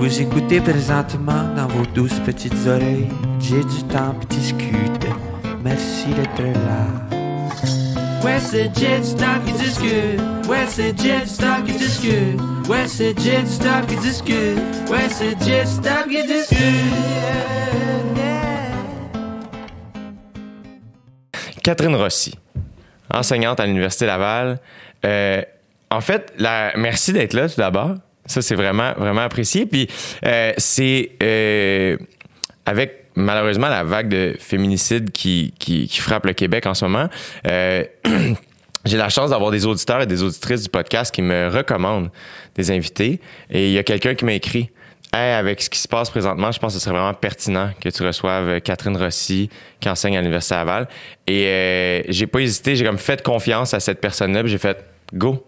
Vous écoutez présentement dans vos douces petites oreilles. J'ai du temps pour discuter. Merci d'être là. Ouais, c'est Jet Stop qui discute. Ouais, c'est Jet Stop qui discute. Ouais, c'est Jet Stop qui discute. Ouais, c'est Jet Stop qui discute. Catherine Rossi, enseignante à l'Université Laval. Euh, en fait, la, merci d'être là tout d'abord. Ça, c'est vraiment, vraiment apprécié. Puis, euh, c'est euh, avec malheureusement la vague de féminicide qui, qui, frappe le Québec en ce moment. Euh, j'ai la chance d'avoir des auditeurs et des auditrices du podcast qui me recommandent des invités. Et il y a quelqu'un qui m'a écrit Hey, avec ce qui se passe présentement, je pense que ce serait vraiment pertinent que tu reçoives Catherine Rossi, qui enseigne à l'Université Laval. Et j'ai pas hésité, j'ai comme fait confiance à cette personne-là, j'ai fait go.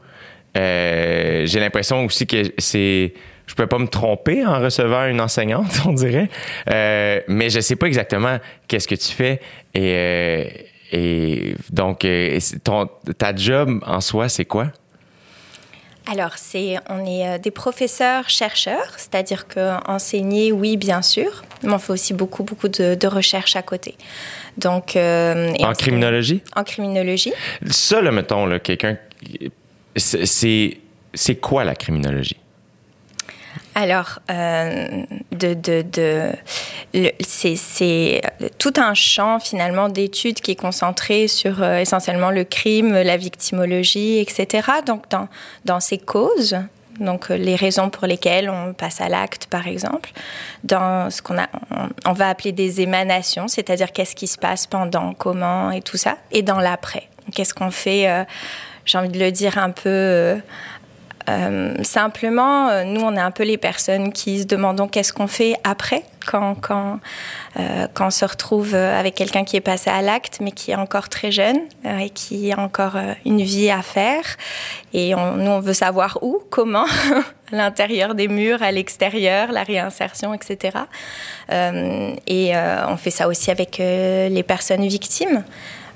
Euh, j'ai l'impression aussi que c'est je peux pas me tromper en recevant une enseignante, on dirait. Euh, mais je sais pas exactement qu'est-ce que tu fais. Et, euh, et donc, ton, ta job en soi, c'est quoi? Alors, c'est, on est des professeurs chercheurs, c'est-à-dire que enseigner, oui, bien sûr, mais on fait aussi beaucoup, beaucoup de, de recherche à côté. Donc, euh, en criminologie? En criminologie. Ça, là, mettons, là, quelqu'un, c'est, quoi la criminologie? Alors, euh, c'est tout un champ finalement d'études qui est concentré sur euh, essentiellement le crime, la victimologie, etc. Donc, dans, dans ces causes, donc euh, les raisons pour lesquelles on passe à l'acte, par exemple, dans ce qu'on a, on, va appeler des émanations, c'est-à-dire qu'est-ce qui se passe pendant, comment et tout ça, et dans l'après. Qu'est-ce qu'on fait J'ai envie de le dire un peu euh, euh, simplement, euh, nous, on est un peu les personnes qui se demandons qu'est-ce qu'on fait après, quand, quand, quand on se retrouve avec quelqu'un qui est passé à l'acte, mais qui est encore très jeune et qui a encore une vie à faire. Et nous, on veut savoir où, comment, à l'intérieur des murs, à l'extérieur, la réinsertion, etc. et on fait ça aussi avec les personnes victimes.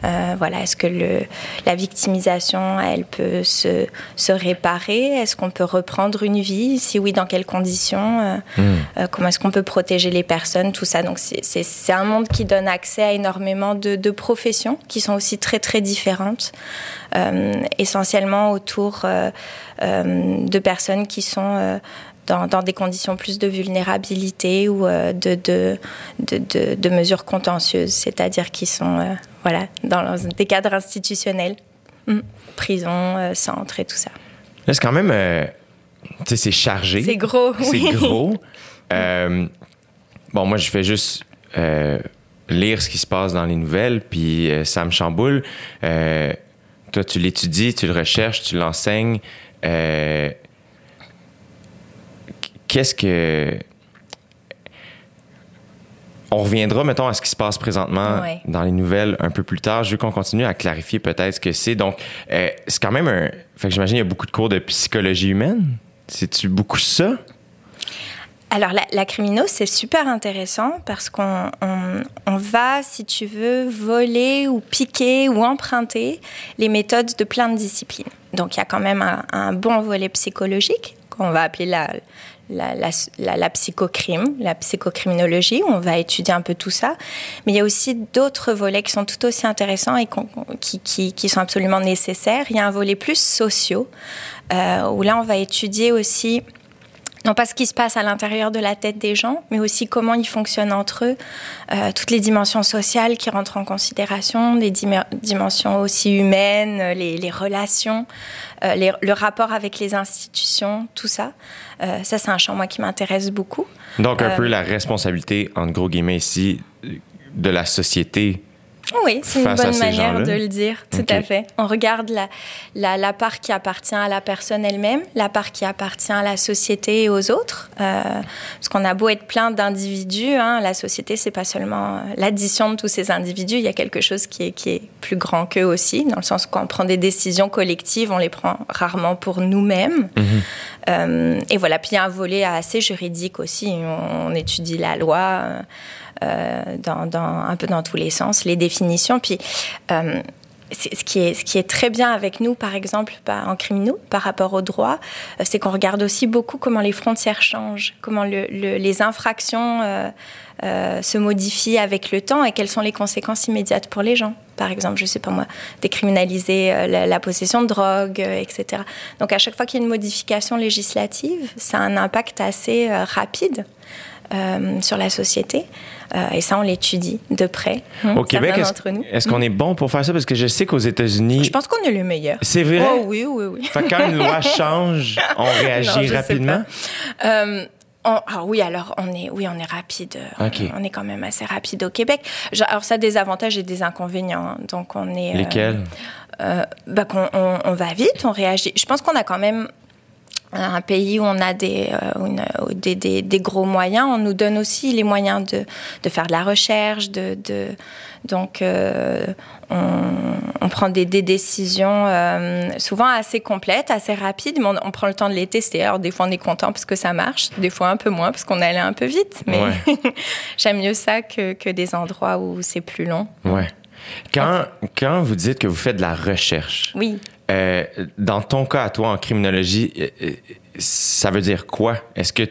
Euh, voilà, est-ce que le, la victimisation, elle peut se, se réparer? Est-ce qu'on peut reprendre une vie? Si oui, dans quelles conditions? Euh, mmh. euh, Comment est-ce qu'on peut protéger les personnes? Tout ça. Donc, c'est un monde qui donne accès à énormément de, de, professions qui sont aussi très, très différentes, essentiellement autour de personnes qui sont dans, dans, des conditions plus de vulnérabilité ou euh, de, de, de, de, mesures contentieuses, c'est-à-dire qui sont euh, voilà, dans des cadres institutionnels, mmh. prison, euh, centre et tout ça. C'est quand même, tu sais, c'est chargé. C'est gros. C'est oui. gros. bon, moi, je fais juste lire ce qui se passe dans les nouvelles, puis ça me chamboule. toi, tu l'étudies, tu le recherches, tu l'enseignes qu'est-ce que. On reviendra, mettons, à ce qui se passe présentement ouais. dans les nouvelles un peu plus tard. Je veux qu'on continue à clarifier peut-être ce que c'est. Donc, euh, c'est quand même un. Fait que j'imagine qu'il y a beaucoup de cours de psychologie humaine. C'est-tu beaucoup ça? Alors, la, la criminose, c'est super intéressant parce qu'on on, on va, si tu veux, voler ou piquer ou emprunter les méthodes de plein de disciplines. Donc, il y a quand même un, un bon volet psychologique qu'on va appeler la, la, la, la, psychocrime, la psychocriminologie, où on va étudier un peu tout ça. Mais il y a aussi d'autres volets qui sont tout aussi intéressants et qui, sont absolument nécessaires. Il y a un volet plus sociaux, euh, où là, on va étudier aussi non pas ce qui se passe à l'intérieur de la tête des gens, mais aussi comment ils fonctionnent entre eux, euh, toutes les dimensions sociales qui rentrent en considération, les dim dimensions aussi humaines, les, relations, euh, le rapport avec les institutions, tout ça. Euh, ça, c'est un champ, moi, qui m'intéresse beaucoup. Donc, un peu la responsabilité, entre gros guillemets ici, de la société oui, c'est une bonne manière de le dire, tout okay. à fait. On regarde la, la, la, part qui appartient à la personne elle-même, la part qui appartient à la société et aux autres. Euh, parce qu'on a beau être plein d'individus, hein, la société, c'est pas seulement l'addition de tous ces individus, il y a quelque chose qui est, qui est plus grand qu'eux aussi, dans le sens qu'on prend des décisions collectives, on les prend rarement pour nous-mêmes. -hmm. euh, et voilà, puis il y a un volet assez juridique aussi, on, on étudie la loi. Euh, euh, dans, un peu dans tous les sens, les définitions. Puis, euh, ce qui, est, très bien avec nous, par exemple, bah, en criminaux, par rapport au droit, euh, c'est qu'on regarde aussi beaucoup comment les frontières changent, comment le, les infractions euh, euh, se modifient avec le temps et quelles sont les conséquences immédiates pour les gens. Par exemple, je sais pas moi, décriminaliser la, possession de drogue, etc. Donc à chaque fois qu'il y a une modification législative, ça a un impact assez rapide sur la société. Euh, et ça, on l'étudie de près. Au Québec, est-ce qu'on est bon pour faire ça? Parce que je sais qu'aux États-Unis. Je pense qu'on est le meilleur. C'est vrai? Oh, oui, oui, oui. Fait quand une loi change, on réagit rapidement? Euh, ah oui, alors on est, oui, on est rapide. On est quand même assez rapide au Québec. Alors ça a des avantages et des inconvénients. Hein. Donc on est. Euh, Lesquels? bah, on, on, va vite, on réagit. Je pense qu'on a quand même un pays où on a des, euh, des, des, des, gros moyens, on nous donne aussi les moyens de, de faire de la recherche, de, de donc euh, on, on, prend des, des décisions euh, souvent assez complètes, assez rapides, mais on, prend le temps de les tester. Alors des fois on est content parce que ça marche, des fois un peu moins parce qu'on allait un peu vite, mais j'aime mieux ça que, que, des endroits où c'est plus long. Ouais. Quand, quand vous dites que vous faites de la recherche, oui. Euh, dans ton cas, à toi, en criminologie, euh, euh, ça veut dire quoi? Est-ce que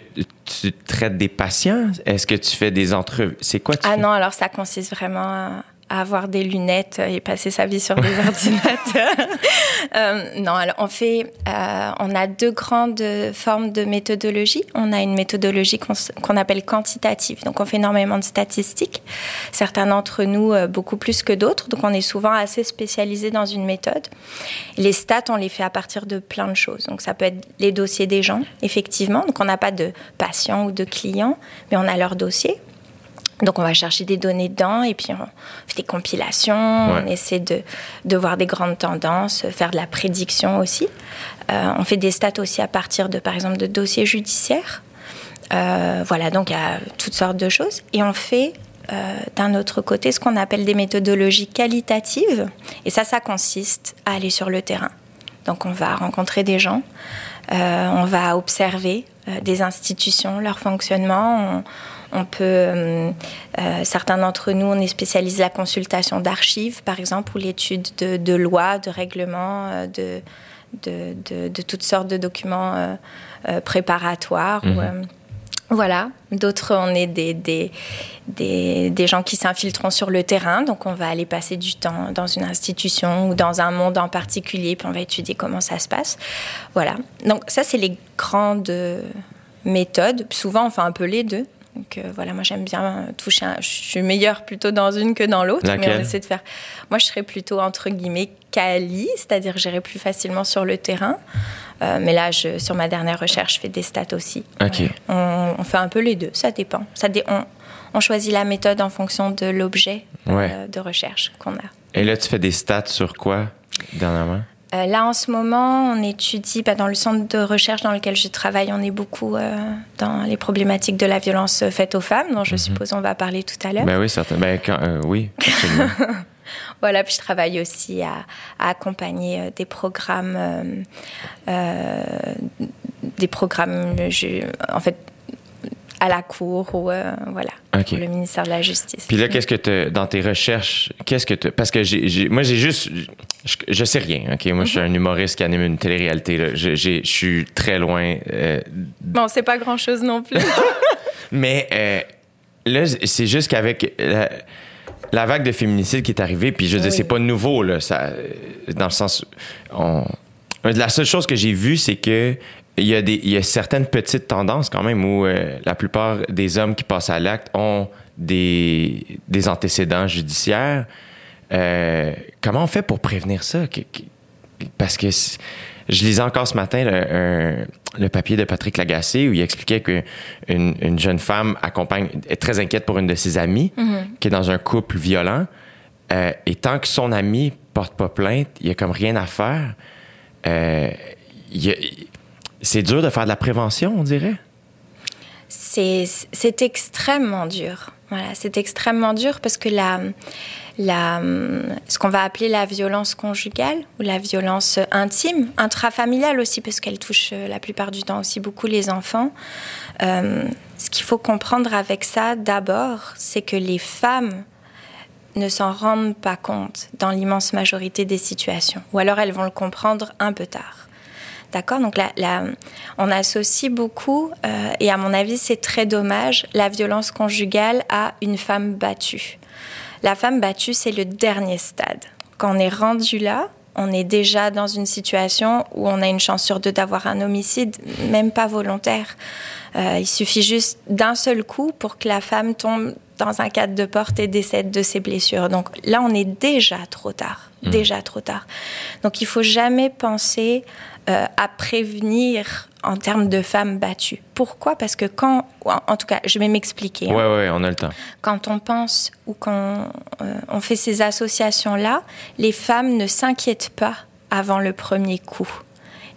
tu traites des patients? Est-ce que tu fais des entrevues? C'est quoi tu Ah non, alors ça consiste vraiment à avoir des lunettes et passer sa vie sur des ordinateurs. euh, non, alors on fait, euh, on a deux grandes formes de méthodologie. On a une méthodologie qu'on appelle quantitative, donc on fait énormément de statistiques. Certains d'entre nous euh, beaucoup plus que d'autres, donc on est souvent assez spécialisé dans une méthode. Les stats, on les fait à partir de plein de choses. Donc ça peut être les dossiers des gens, effectivement. Donc on n'a pas de patients ou de clients, mais on a leur dossier. Donc on va chercher des données dedans et puis on fait des compilations, on essaie de, de, voir des grandes tendances, faire de la prédiction aussi. Euh, on fait des stats aussi à partir de, par exemple, de dossiers judiciaires. Euh, voilà, donc il y a toutes sortes de choses. Et on fait euh, d'un autre côté ce qu'on appelle des méthodologies qualitatives. Et ça, ça consiste à aller sur le terrain. Donc on va rencontrer des gens, on va observer des institutions, leur fonctionnement. On, on peut, euh, euh, certains d'entre nous, on est spécialisé la consultation d'archives, par exemple, ou l'étude de, de, lois, de règlements, euh, de, de, de, toutes sortes de documents préparatoires. Mhm. voilà. D'autres, on est des, des, des, des gens qui s'infiltreront sur le terrain. Donc, on va aller passer du temps dans une institution ou dans un monde en particulier, puis on va étudier comment ça se passe. Voilà. Donc, ça, c'est les grandes méthodes. Souvent, on fait un peu les deux. Donc euh, voilà, moi j'aime bien toucher. Je suis meilleure plutôt dans une que dans l'autre, mais on essaie de faire. Moi, je serais plutôt entre guillemets quali, c'est-à-dire j'irai plus facilement sur le terrain. Euh, mais là, je, sur ma dernière recherche, je fais des stats aussi. On, fait un peu les deux, ça dépend. Ça on, on, choisit la méthode en fonction de l'objet euh, de recherche qu'on a. Et là, tu fais des stats sur quoi dernièrement? Euh, là, en ce moment, on étudie, bah, dans le centre de recherche dans lequel je travaille, on est beaucoup euh, dans les problématiques de la violence faite aux femmes, dont je mhm. suppose on va parler tout à l'heure. Ben oui, certainement. Ben, euh, oui, absolument. voilà, puis je travaille aussi à, accompagner des programmes, des programmes, en fait, à la cour ou euh, voilà le ministère de la justice. Puis là, qu'est-ce que tu dans tes recherches, qu'est-ce que tu parce que j'ai, moi j'ai juste je, sais rien, OK, moi je suis un mhm. humoriste qui anime une télé-réalité je, je suis très loin euh, Bon, c'est pas grand-chose non plus. Mais euh, là c'est juste qu'avec la, vague de féminicide qui est arrivée, puis je veux c'est pas nouveau là, ça dans le sens on la seule chose que j'ai vue, c'est que il y, a des, il y a certaines petites tendances quand même où euh, la plupart des hommes qui passent à l'acte ont des, des antécédents judiciaires. Euh, comment on fait pour prévenir ça? Parce que je lisais encore ce matin le, le, papier de Patrick Lagacé où il expliquait qu'une une jeune femme accompagne, est très inquiète pour une de ses amies mm-hmm. qui est dans un couple violent. Euh, et tant que son ami porte pas plainte, il y a comme rien à faire. Euh, il y a, c'est dur de faire de la prévention, on dirait? C'est extrêmement dur. Voilà, c'est extrêmement dur parce que la, la, ce qu'on va appeler la violence conjugale ou la violence intime, intrafamiliale aussi, parce qu'elle touche euh, la plupart du temps aussi beaucoup les enfants. Euh, ce qu'il faut comprendre avec ça, d'abord, c'est que les femmes ne s'en rendent pas compte dans l'immense majorité des situations, ou alors elles vont le comprendre un peu tard. D'accord Donc là, on associe beaucoup, euh, et à mon avis c'est très dommage, la violence conjugale à une femme battue. La femme battue, c'est le dernier stade. Quand on est rendu là, on est déjà dans une situation où on a une chance sur deux d'avoir un homicide, même pas volontaire. Euh, il suffit juste d'un seul coup pour que la femme tombe dans un cadre de porte et décède de ses blessures. Donc là, on est déjà trop tard, mmh. déjà trop tard. Donc il faut jamais penser euh, à prévenir en termes de femmes battues. Pourquoi? Parce que quand, en tout cas, je vais m'expliquer. Oui, hein. oui, on a le temps. Quand on pense ou quand euh, on fait ces associations-là, les femmes ne s'inquiètent pas avant le premier coup.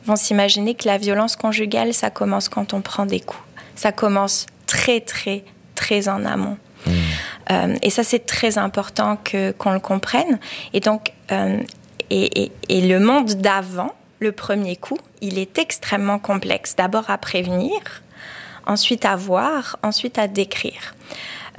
Ils vont s'imaginer que la violence conjugale, ça commence quand on prend des coups. Ça commence très, très, très en amont. Hmm. Euh, et ça, c'est très important que, qu'on le comprenne. Et donc, euh, et, et, le monde d'avant, le premier coup, il est extrêmement complexe. D'abord à prévenir, ensuite à voir, ensuite à décrire.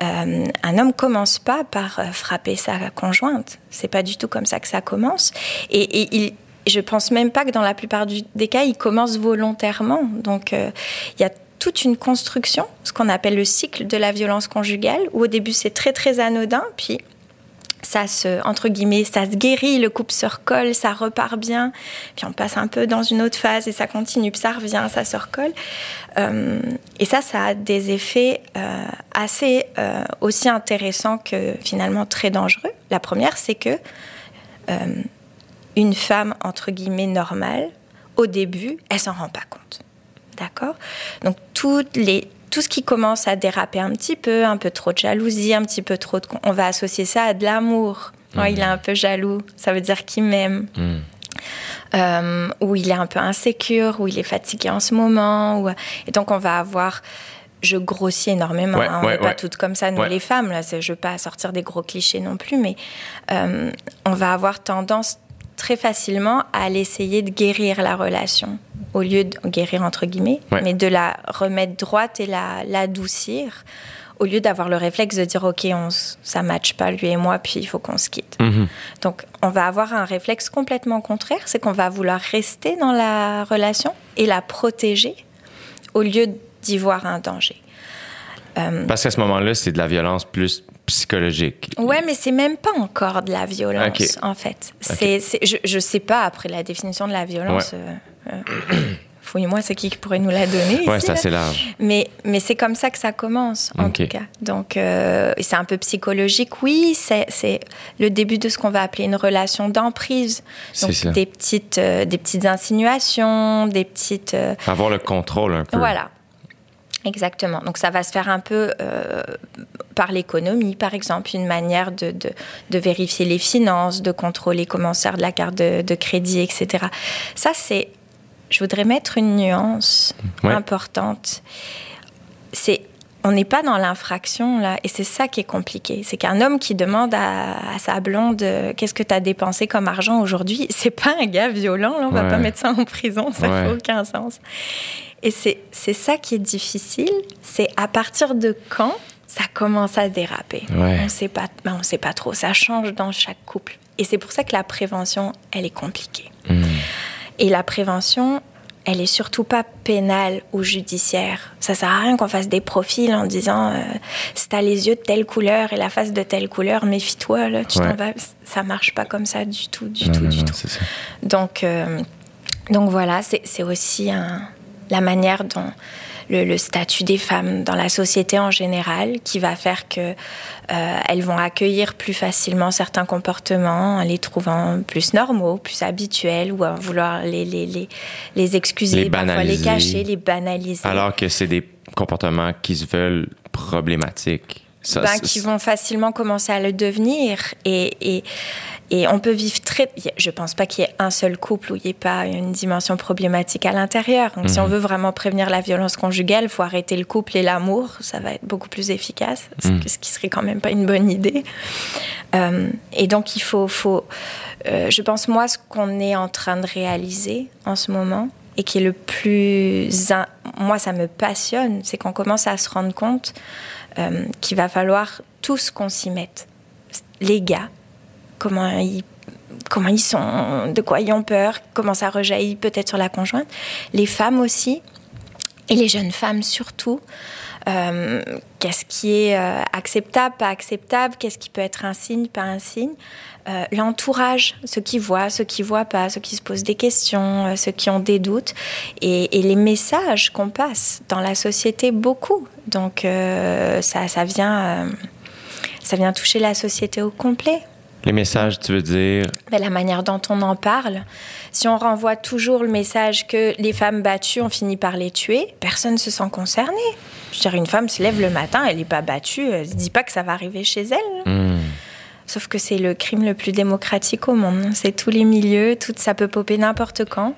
Euh, un homme commence pas par frapper sa conjointe. C'est pas du tout comme ça que ça commence. Et, et il, je pense même pas que dans la plupart des cas, il commence volontairement. Donc, il y a toute une construction, ce qu'on appelle le cycle de la violence conjugale, où au début c'est très très anodin, puis ça se, entre guillemets, ça se guérit, le couple se recolle, ça repart bien, puis on passe un peu dans une autre phase et ça continue, puis ça revient, ça se recolle. Euh, et ça, ça a des effets euh, assez euh, aussi intéressants que finalement très dangereux. La première, c'est que une femme, entre guillemets, normale, au début, elle s'en rend pas compte. D'accord? Donc, toutes les, tout ce qui commence à déraper un petit peu, un peu trop de jalousie, un petit peu trop de... On va associer ça à de l'amour. il est un peu jaloux, ça veut dire qu'il m'aime. Mmh. Euh, ou il est un peu insécure, ou il est fatigué en ce moment. Ou... Et donc, on va avoir je grossis énormément. Hein. on n'est pas toutes comme ça, nous les femmes. Là, je ne veux pas sortir des gros clichés non plus, mais euh, on va avoir tendance très facilement à l'essayer de guérir la relation, au lieu de guérir entre guillemets, mais de la remettre droite et la l'adoucir, au lieu d'avoir le réflexe de dire ok, on, ça matche pas lui et moi, puis il faut qu'on se quitte. Mhm. Donc on va avoir un réflexe complètement contraire, c'est qu'on va vouloir rester dans la relation et la protéger, au lieu d'y voir un danger. Euh, Parce qu'à ce moment-là, c'est de la violence plus psychologique. Ouais, mais c'est même pas encore de la violence, en fait. C'est, je, je sais pas, après la définition de la violence, euh, euh, fouille-moi, c'est qui qui pourrait nous la donner. Ouais, c'est assez large. Mais, mais c'est comme ça que ça commence, en tout cas. Donc, euh, c'est un peu psychologique, oui. C'est, c'est le début de ce qu'on va appeler une relation d'emprise. Donc, des petites, des petites insinuations, des petites. Avoir le contrôle un peu. Voilà. Exactement. Donc ça va se faire un peu euh, par l'économie, par exemple, une manière de, de, vérifier les finances, de contrôler comment sert de la carte de, crédit, etc. Ça, c'est... Je voudrais mettre une nuance importante. C'est on n'est pas dans l'infraction là, et c'est ça qui est compliqué. C'est qu'un homme qui demande à, sa blonde euh, qu'est-ce que tu as dépensé comme argent aujourd'hui, c'est pas un gars violent, là, on va pas mettre ça en prison, ça n'a aucun sens. Et c'est ça qui est difficile, c'est à partir de quand ça commence à déraper. On sait pas, ben on sait pas trop. Ça change dans chaque couple. Et c'est pour ça que la prévention, elle est compliquée. Hmm. Et la prévention, elle est surtout pas pénale ou judiciaire. Ça sert à rien qu'on fasse des profils en disant euh, si t'as les yeux de telle couleur et la face de telle couleur, méfie-toi là, tu t'en vas. Ça marche pas comme ça du tout, du tout, du tout. Donc, euh, donc voilà, c'est aussi un, la manière dont le, statut des femmes dans la société en général qui va faire que euh, elles vont accueillir plus facilement certains comportements en les trouvant plus normaux, plus habituels ou à vouloir les, les, les, les excuser, les parfois les cacher, les banaliser. Alors que c'est des comportements qui se veulent problématiques. Ben, qui vont facilement commencer à le devenir et, et et on peut vivre très. Je pense pas qu'il y ait un seul couple où il n'y ait pas une dimension problématique à l'intérieur. Donc, si on mhm. veut vraiment prévenir la violence conjugale, il faut arrêter le couple et l'amour. Ça va être beaucoup plus efficace, mhm. ce qui serait quand même pas une bonne idée. Euh, et donc, il faut. faut euh, je pense, moi, ce qu'on est en train de réaliser en ce moment, et qui est le plus. Moi, ça me passionne, c'est qu'on commence à se rendre compte euh, qu'il va falloir tous qu'on s'y mette les gars, comment ils comment ils sont, de quoi ils ont peur, comment ça rejaillit peut-être sur la conjointe, les femmes aussi, et les jeunes femmes surtout. Euh, qu'est-ce qui est euh, acceptable, pas acceptable, qu'est-ce qui peut être un signe, pas un signe? Euh, l'entourage, ceux qui voient, ceux qui voient pas, ceux qui se posent des questions, ceux qui ont des doutes, et, les messages qu'on passe dans la société beaucoup. Donc ça, ça vient, ça vient toucher la société au complet. Les messages, tu veux dire? Ben, La manière dont on en parle. Si on renvoie toujours le message que les femmes battues, on finit par les tuer, personne ne se sent concerné. Je veux dire, une femme se lève le matin, elle n'est pas battue, elle ne se dit pas que ça va arriver chez elle. Hmm. Sauf que c'est le crime le plus démocratique au monde. C'est tous les milieux, tout ça peut popper n'importe quand.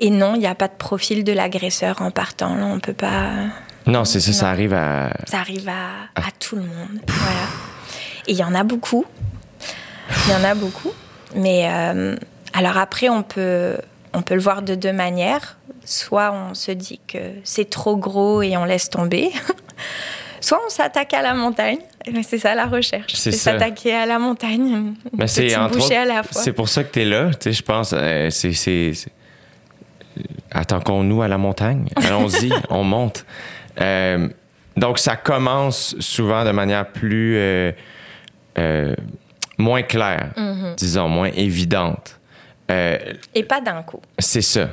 Et non, il n'y a pas de profil de l'agresseur en partant. Là, on peut pas. Non, c'est ça, ça arrive à. Ça arrive à, à tout le monde. Voilà. Et il y en a beaucoup. Il y en a beaucoup. Mais euh, alors après, on peut, on peut le voir de deux manières. Soit on se dit que c'est trop gros et on laisse tomber. Soit on s'attaque à la montagne. C'est ça la recherche. C'est s'attaquer à la montagne. Mais c'est à la fois. C'est pour ça que tu es là, tu sais, je pense. Euh, c'est, Attaquons-nous à la montagne. Allons-y, on monte. Euh, donc ça commence souvent de manière plus moins claire, mhm. disons, moins évidente. Euh, Et pas d'un coup. C'est ça.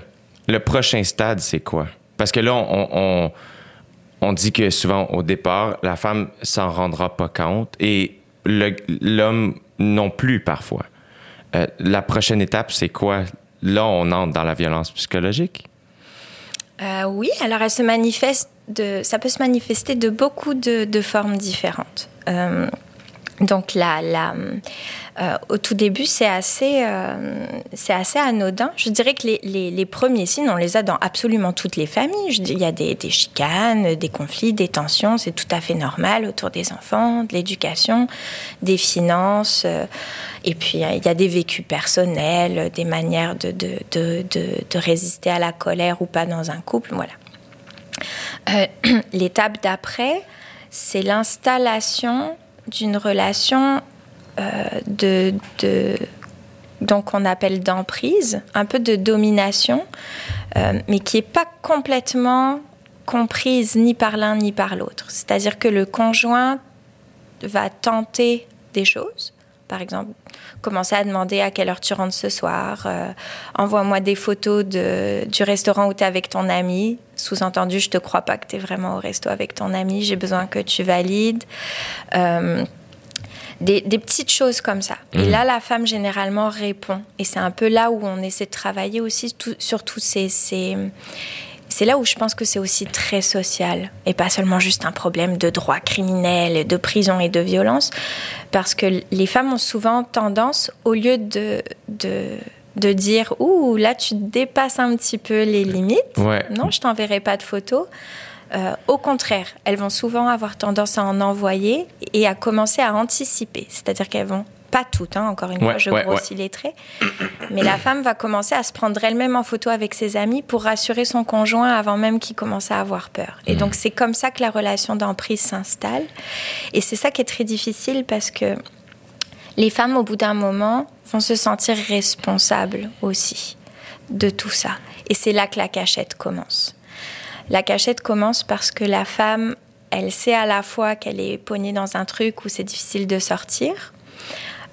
Le prochain stade, c'est quoi? Parce que là, on, on, dit que souvent, au départ, la femme s'en rendra pas compte et l'homme non plus parfois. Euh, la prochaine étape, c'est quoi? Là, on entre dans la violence psychologique. Euh, oui, alors elle se manifeste de, ça peut se manifester de beaucoup de, de formes différentes. Donc là, euh, au tout début, c'est assez, euh, c'est assez anodin. Je dirais que les, premiers signes, on les a dans absolument toutes les familles. Il y a des, chicanes, des conflits, des tensions, c'est tout à fait normal autour des enfants, de l'éducation, des finances. Euh, et puis, il y a des vécus personnels, des manières de, de résister à la colère ou pas dans un couple. Voilà. L'étape d'après, c'est l'installation d'une relation euh, de, donc on appelle d'emprise, un peu de domination, euh, mais qui n'est pas complètement comprise ni par l'un ni par l'autre. C'est-à-dire que le conjoint va tenter des choses, par exemple, commencer à demander à quelle heure tu rentres ce soir, euh, envoie-moi des photos de, du restaurant où tu es avec ton ami. Sous-entendu, je te crois pas que tu es vraiment au resto avec ton ami, j'ai besoin que tu valides. Euh, des, petites choses comme ça. Et mmh. là, la femme généralement répond. Et c'est un peu là où on essaie de travailler aussi sur tous ces, ces, c'est là où je pense que c'est aussi très social et pas seulement juste un problème de droit criminel, de prison et de violence, parce que les femmes ont souvent tendance, au lieu de, de, de dire Ouh, là tu dépasses un petit peu les limites, non, je t'enverrai pas de photos. Euh, au contraire, elles vont souvent avoir tendance à en envoyer et à commencer à anticiper. C'est-à-dire qu'elles vont pas toutes, hein, encore une fois, je grossis les traits. Mais la femme va commencer à se prendre elle-même en photo avec ses amis pour rassurer son conjoint avant même qu'il commence à avoir peur. Et donc, c'est comme ça que la relation d'emprise s'installe. Et c'est ça qui est très difficile parce que les femmes, au bout d'un moment, vont se sentir responsables aussi de tout ça. Et c'est là que la cachette commence. La cachette commence parce que la femme, elle sait à la fois qu'elle est poignée dans un truc où c'est difficile de sortir,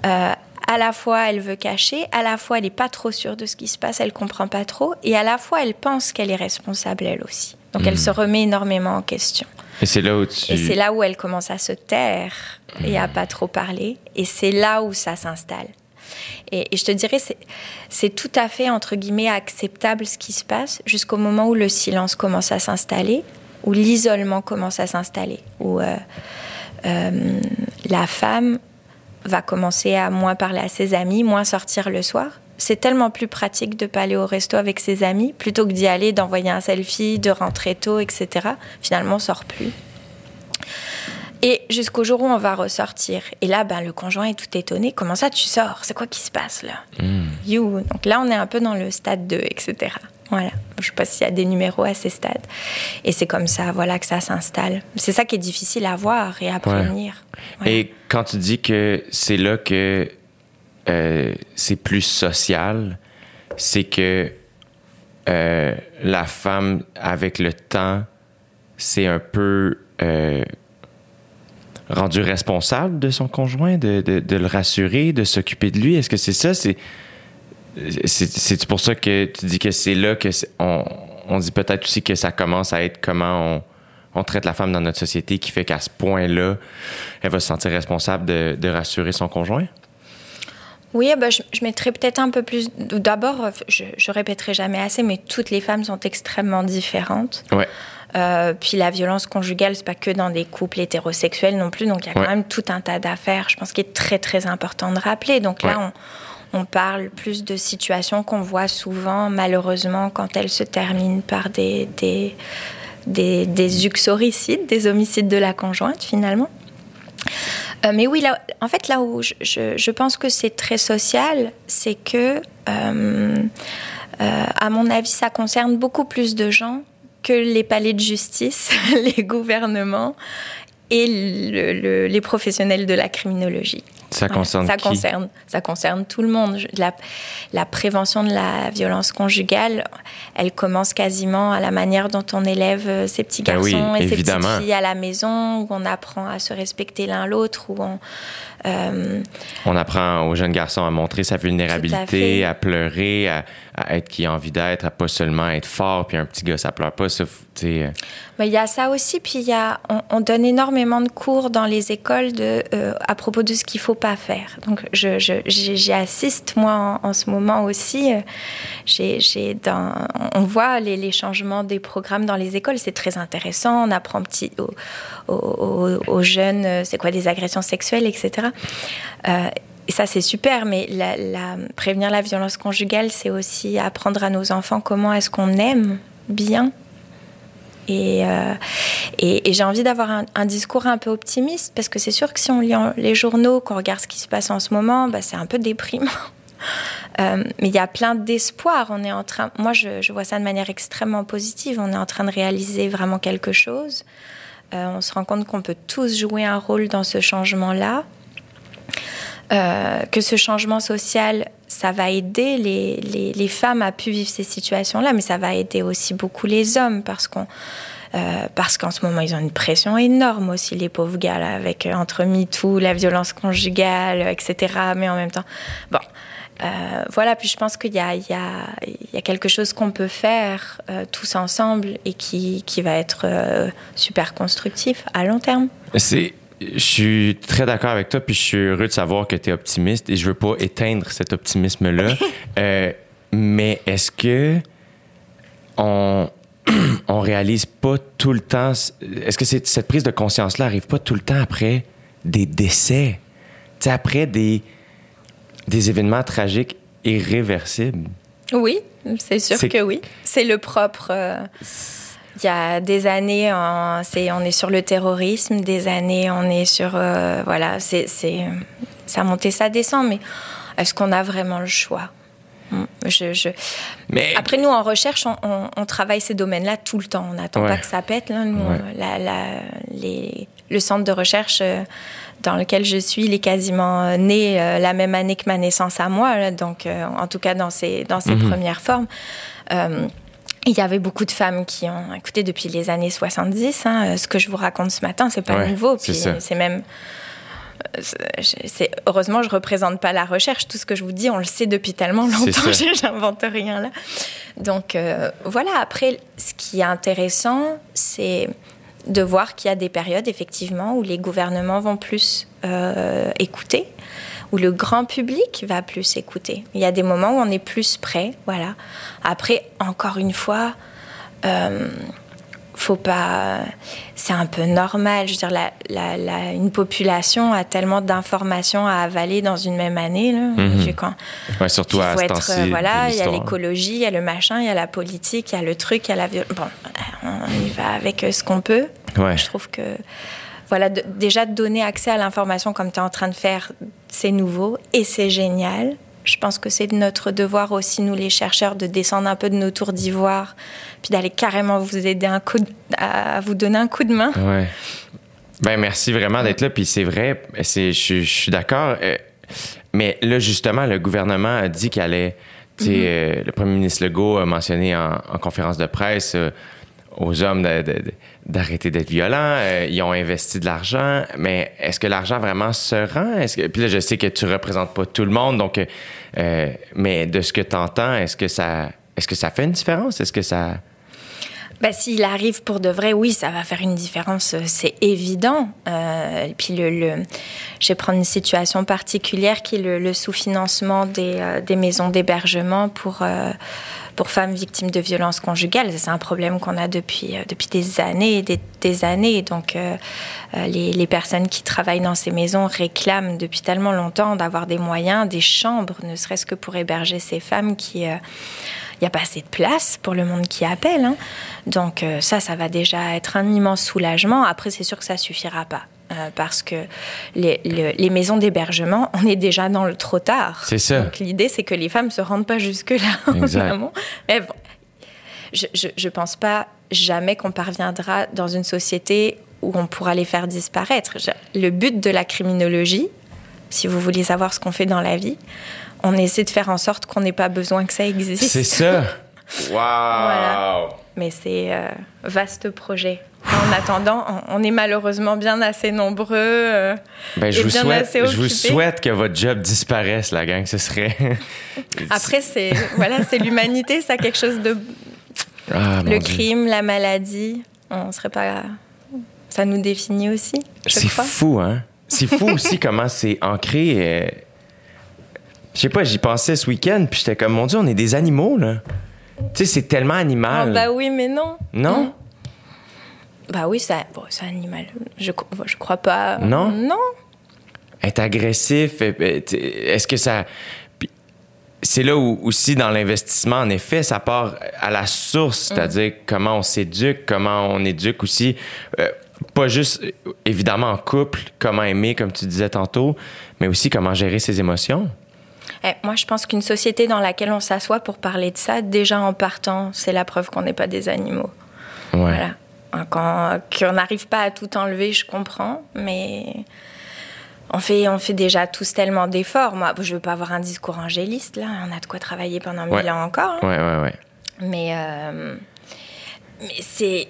euh, à la fois elle veut cacher, à la fois elle n'est pas trop sûre de ce qui se passe, elle comprend pas trop, et à la fois elle pense qu'elle est responsable elle aussi. Donc elle hmm. se remet énormément en question. Et c'est là où tu... Et c'est là où elle commence à se taire et à pas trop parler. Et c'est là où ça s'installe. Et, je te dirais, c'est tout à fait, entre guillemets, acceptable ce qui se passe jusqu'au moment où le silence commence à s'installer, où l'isolement commence à s'installer, où euh, euh, la femme va commencer à moins parler à ses amis, moins sortir le soir. C'est tellement plus pratique de pas aller au resto avec ses amis plutôt que d'y aller, d'envoyer un selfie, de rentrer tôt, etc. Finalement, on sort plus. Et jusqu'au jour où on va ressortir. Et là, ben, le conjoint est tout étonné. Comment ça, tu sors? C'est quoi qui se passe là? Hmm. You. Donc là, on est un peu dans le stade 2, etc. Voilà. Je ne sais pas s'il y a des numéros à ces stades. Et c'est comme ça, voilà, que ça s'installe. C'est ça qui est difficile à voir et à prévenir. Et quand tu dis que c'est là que euh, c'est plus social, c'est que euh, la femme, avec le temps, c'est un peu euh, rendu responsable de son conjoint, de, de, le rassurer, de s'occuper de lui. Est-ce que c'est ça? C'est, c'est, pour ça que tu dis que c'est là que on, on, dit peut-être aussi que ça commence à être comment on, on, traite la femme dans notre société qui fait qu'à ce point-là, elle va se sentir responsable de, de rassurer son conjoint? Oui, bah, je, je mettrais peut-être un peu plus. D'abord, je, je répéterai jamais assez, mais toutes les femmes sont extrêmement différentes. Ouais. Euh, puis la violence conjugale, c'est pas que dans des couples hétérosexuels non plus. Donc il y a quand même tout un tas d'affaires. Je pense qu'il est très très important de rappeler. Donc là, on, on, parle plus de situations qu'on voit souvent, malheureusement, quand elles se terminent par des des, des, des uxoricides, des homicides de la conjointe finalement. Euh, mais oui, là, en fait, là où je, je, pense que c'est très social, c'est que, euh, euh, à mon avis, ça concerne beaucoup plus de gens que les palais de justice, les gouvernements et le, le, les professionnels de la criminologie. Ça concerne ça qui? concerne ça concerne tout le monde. La, la, prévention de la violence conjugale, elle commence quasiment à la manière dont on élève euh, ses petits garçons ben oui, et évidemment. ses petites filles à la maison, où on apprend à se respecter l'un l'autre, où on euh, on apprend aux jeunes garçons à montrer sa vulnérabilité, à, à, pleurer, à, à, être qui a envie d'être, à pas seulement être fort, puis un petit gars ça pleure pas, ça, euh. Mais il y a ça aussi, puis y a, on, on, donne énormément de cours dans les écoles de, euh, à propos de ce qu'il faut pas faire. Donc je, je, j'y assiste moi en, en, ce moment aussi. J'ai, on voit les, les, changements des programmes dans les écoles, c'est très intéressant. On apprend petit, aux, aux, aux jeunes, c'est quoi des agressions sexuelles, etc. Euh, et ça, c'est super, mais prévenir la violence conjugale, c'est aussi apprendre à nos enfants comment est-ce qu'on aime bien. Et, euh, j'ai envie d'avoir un, discours un peu optimiste, parce que c'est sûr que si on lit les journaux, qu'on regarde ce qui se passe en ce moment, bah, c'est un peu déprimant. Euh, mais il y a plein d'espoir. On est en train, moi, je, vois ça de manière extrêmement positive. On est en train de réaliser vraiment quelque chose. On se rend compte qu'on peut tous jouer un rôle dans ce changement-là. Euh, que ce changement social, ça va aider les, les, femmes à pu vivre ces situations-là, mais ça va aider aussi beaucoup les hommes parce qu'on euh, parce qu'en ce moment ils ont une pression énorme aussi les pauvres gars avec euh, entre MeToo, la violence conjugale, etc. Mais en même temps, bon. Euh, voilà, puis je pense qu'il y, y, y a, quelque chose qu'on peut faire tous ensemble et qui, qui va être super constructif à long terme. C'est je suis très d'accord avec toi, puis je suis heureux de savoir que tu es optimiste et je veux pas éteindre cet optimisme-là. euh, mais est-ce que on, on réalise pas tout le temps, est-ce que cette prise de conscience-là arrive pas tout le temps après des décès, tu sais, après des, des événements tragiques irréversibles? Oui, c'est sûr que oui. C'est le propre. Euh il y a des années, on, est, on est sur le terrorisme, des années, on est sur. Euh, voilà, c'est, ça monte et ça descend, mais est-ce qu'on a vraiment le choix? Je, je... Mais... Après, nous, en recherche, on, on, on travaille ces domaines-là tout le temps. On n'attend ouais. pas que ça pète. Là. Nous, ouais. la, la, les, le centre de recherche euh, dans lequel je suis, il est quasiment né euh, la même année que ma naissance à moi. Là. Donc, euh, en tout cas, dans ses, dans ses mm-hmm. premières formes. Euh, il y avait beaucoup de femmes qui ont écouté depuis les années 70. Hein, ce que je vous raconte ce matin, c'est pas ouais, nouveau. Puis c'est même. C'est heureusement, je représente pas la recherche. Tout ce que je vous dis, on le sait depuis tellement longtemps. J'invente rien là. Donc euh, voilà. Après, ce qui est intéressant, c'est de voir qu'il y a des périodes effectivement où les gouvernements vont plus euh, écouter où le grand public va plus écouter. Il y a des moments où on est plus prêt, voilà. Après, encore une fois, euh, faut pas. C'est un peu normal. Je veux dire, la, la, la, une population a tellement d'informations à avaler dans une même année. Là. Mm -hmm. quand, ouais, surtout à être, euh, Voilà, il y a l'écologie, il y a le machin, il y a la politique, il y a le truc, il y a la violence. Bon, on y va avec ce qu'on peut. Ouais. Je trouve que voilà, déjà de donner accès à l'information comme tu es en train de faire, c'est nouveau et c'est génial. Je pense que c'est notre devoir aussi, nous les chercheurs, de descendre un peu de nos tours d'ivoire, puis d'aller carrément vous aider un coup à vous donner un coup de main. Ouais. Ben merci vraiment d'être là. Puis c'est vrai, je, je suis d'accord. Euh, mais là, justement, le gouvernement a dit qu'il allait. Mm -hmm. le premier ministre Legault a mentionné en, en conférence de presse euh, aux hommes d'arrêter d'être violents. Euh, ils ont investi de l'argent, mais est-ce que l'argent vraiment se rend? Puis là, je sais que tu représentes pas tout le monde, donc, euh, mais de ce que tu entends, est-ce que ça, est-ce que ça fait une différence? Est-ce que ça... Ben, S'il arrive pour de vrai, oui, ça va faire une différence, c'est évident. Euh, puis, le, je vais prendre une situation particulière qui est le, le sous-financement des, euh, des, maisons d'hébergement pour, euh, pour femmes victimes de violences conjugales. C'est un problème qu'on a depuis, depuis des années et des, années. Donc, les, les, personnes qui travaillent dans ces maisons réclament depuis tellement longtemps d'avoir des moyens, des chambres, ne serait-ce que pour héberger ces femmes qui il n'y a pas assez de place pour le monde qui appelle. Hein. Donc euh, ça, ça va déjà être un immense soulagement. Après, c'est sûr que ça suffira pas. Euh, parce que les, les, les maisons d'hébergement, on est déjà dans le trop tard. C'est ça. Donc l'idée, c'est que les femmes ne se rendent pas jusque-là. Exactement. Mais bon, je ne pense pas jamais qu'on parviendra dans une société où on pourra les faire disparaître. Le but de la criminologie, si vous voulez savoir ce qu'on fait dans la vie, on essaie de faire en sorte qu'on n'ait pas besoin que ça existe. C'est ça. Wow. Voilà. Mais c'est euh, vaste projet. En attendant, on est malheureusement bien assez nombreux. Euh, ben, je, vous souhaite, je vous souhaite que votre job disparaisse, la gang. Ce serait. Après, c'est voilà, c'est l'humanité, ça quelque chose de. Ah, le crime, Dieu. la maladie, on serait pas. Ça nous définit aussi. C'est fou, hein? C'est fou aussi comment c'est ancré. Euh je sais pas, j'y pensais ce week-end, puis j'étais comme, mon Dieu, on est des animaux, là. Tu sais, c'est tellement animal. Oh, bah oui, mais non. Non? Mmh. Bah oui, c'est bon, animal. Je, je crois pas. Non? Non. Être agressif, est-ce que ça. C'est là où aussi dans l'investissement, en effet, ça part à la source, c'est-à-dire mmh. comment on s'éduque, comment on éduque aussi. Euh, pas juste, évidemment, en couple, comment aimer, comme tu disais tantôt, mais aussi comment gérer ses émotions. Eh, moi, je pense qu'une société dans laquelle on s'assoit pour parler de ça, déjà en partant, c'est la preuve qu'on n'est pas des animaux. Ouais. Voilà. Quand, qu'on n'arrive pas à tout enlever, je comprends, mais on fait, on fait déjà tous tellement d'efforts. Moi, je veux pas avoir un discours angéliste, là. On a de quoi travailler pendant ouais. mille ans encore. Hein. Ouais, ouais, ouais. Mais, euh, mais c'est.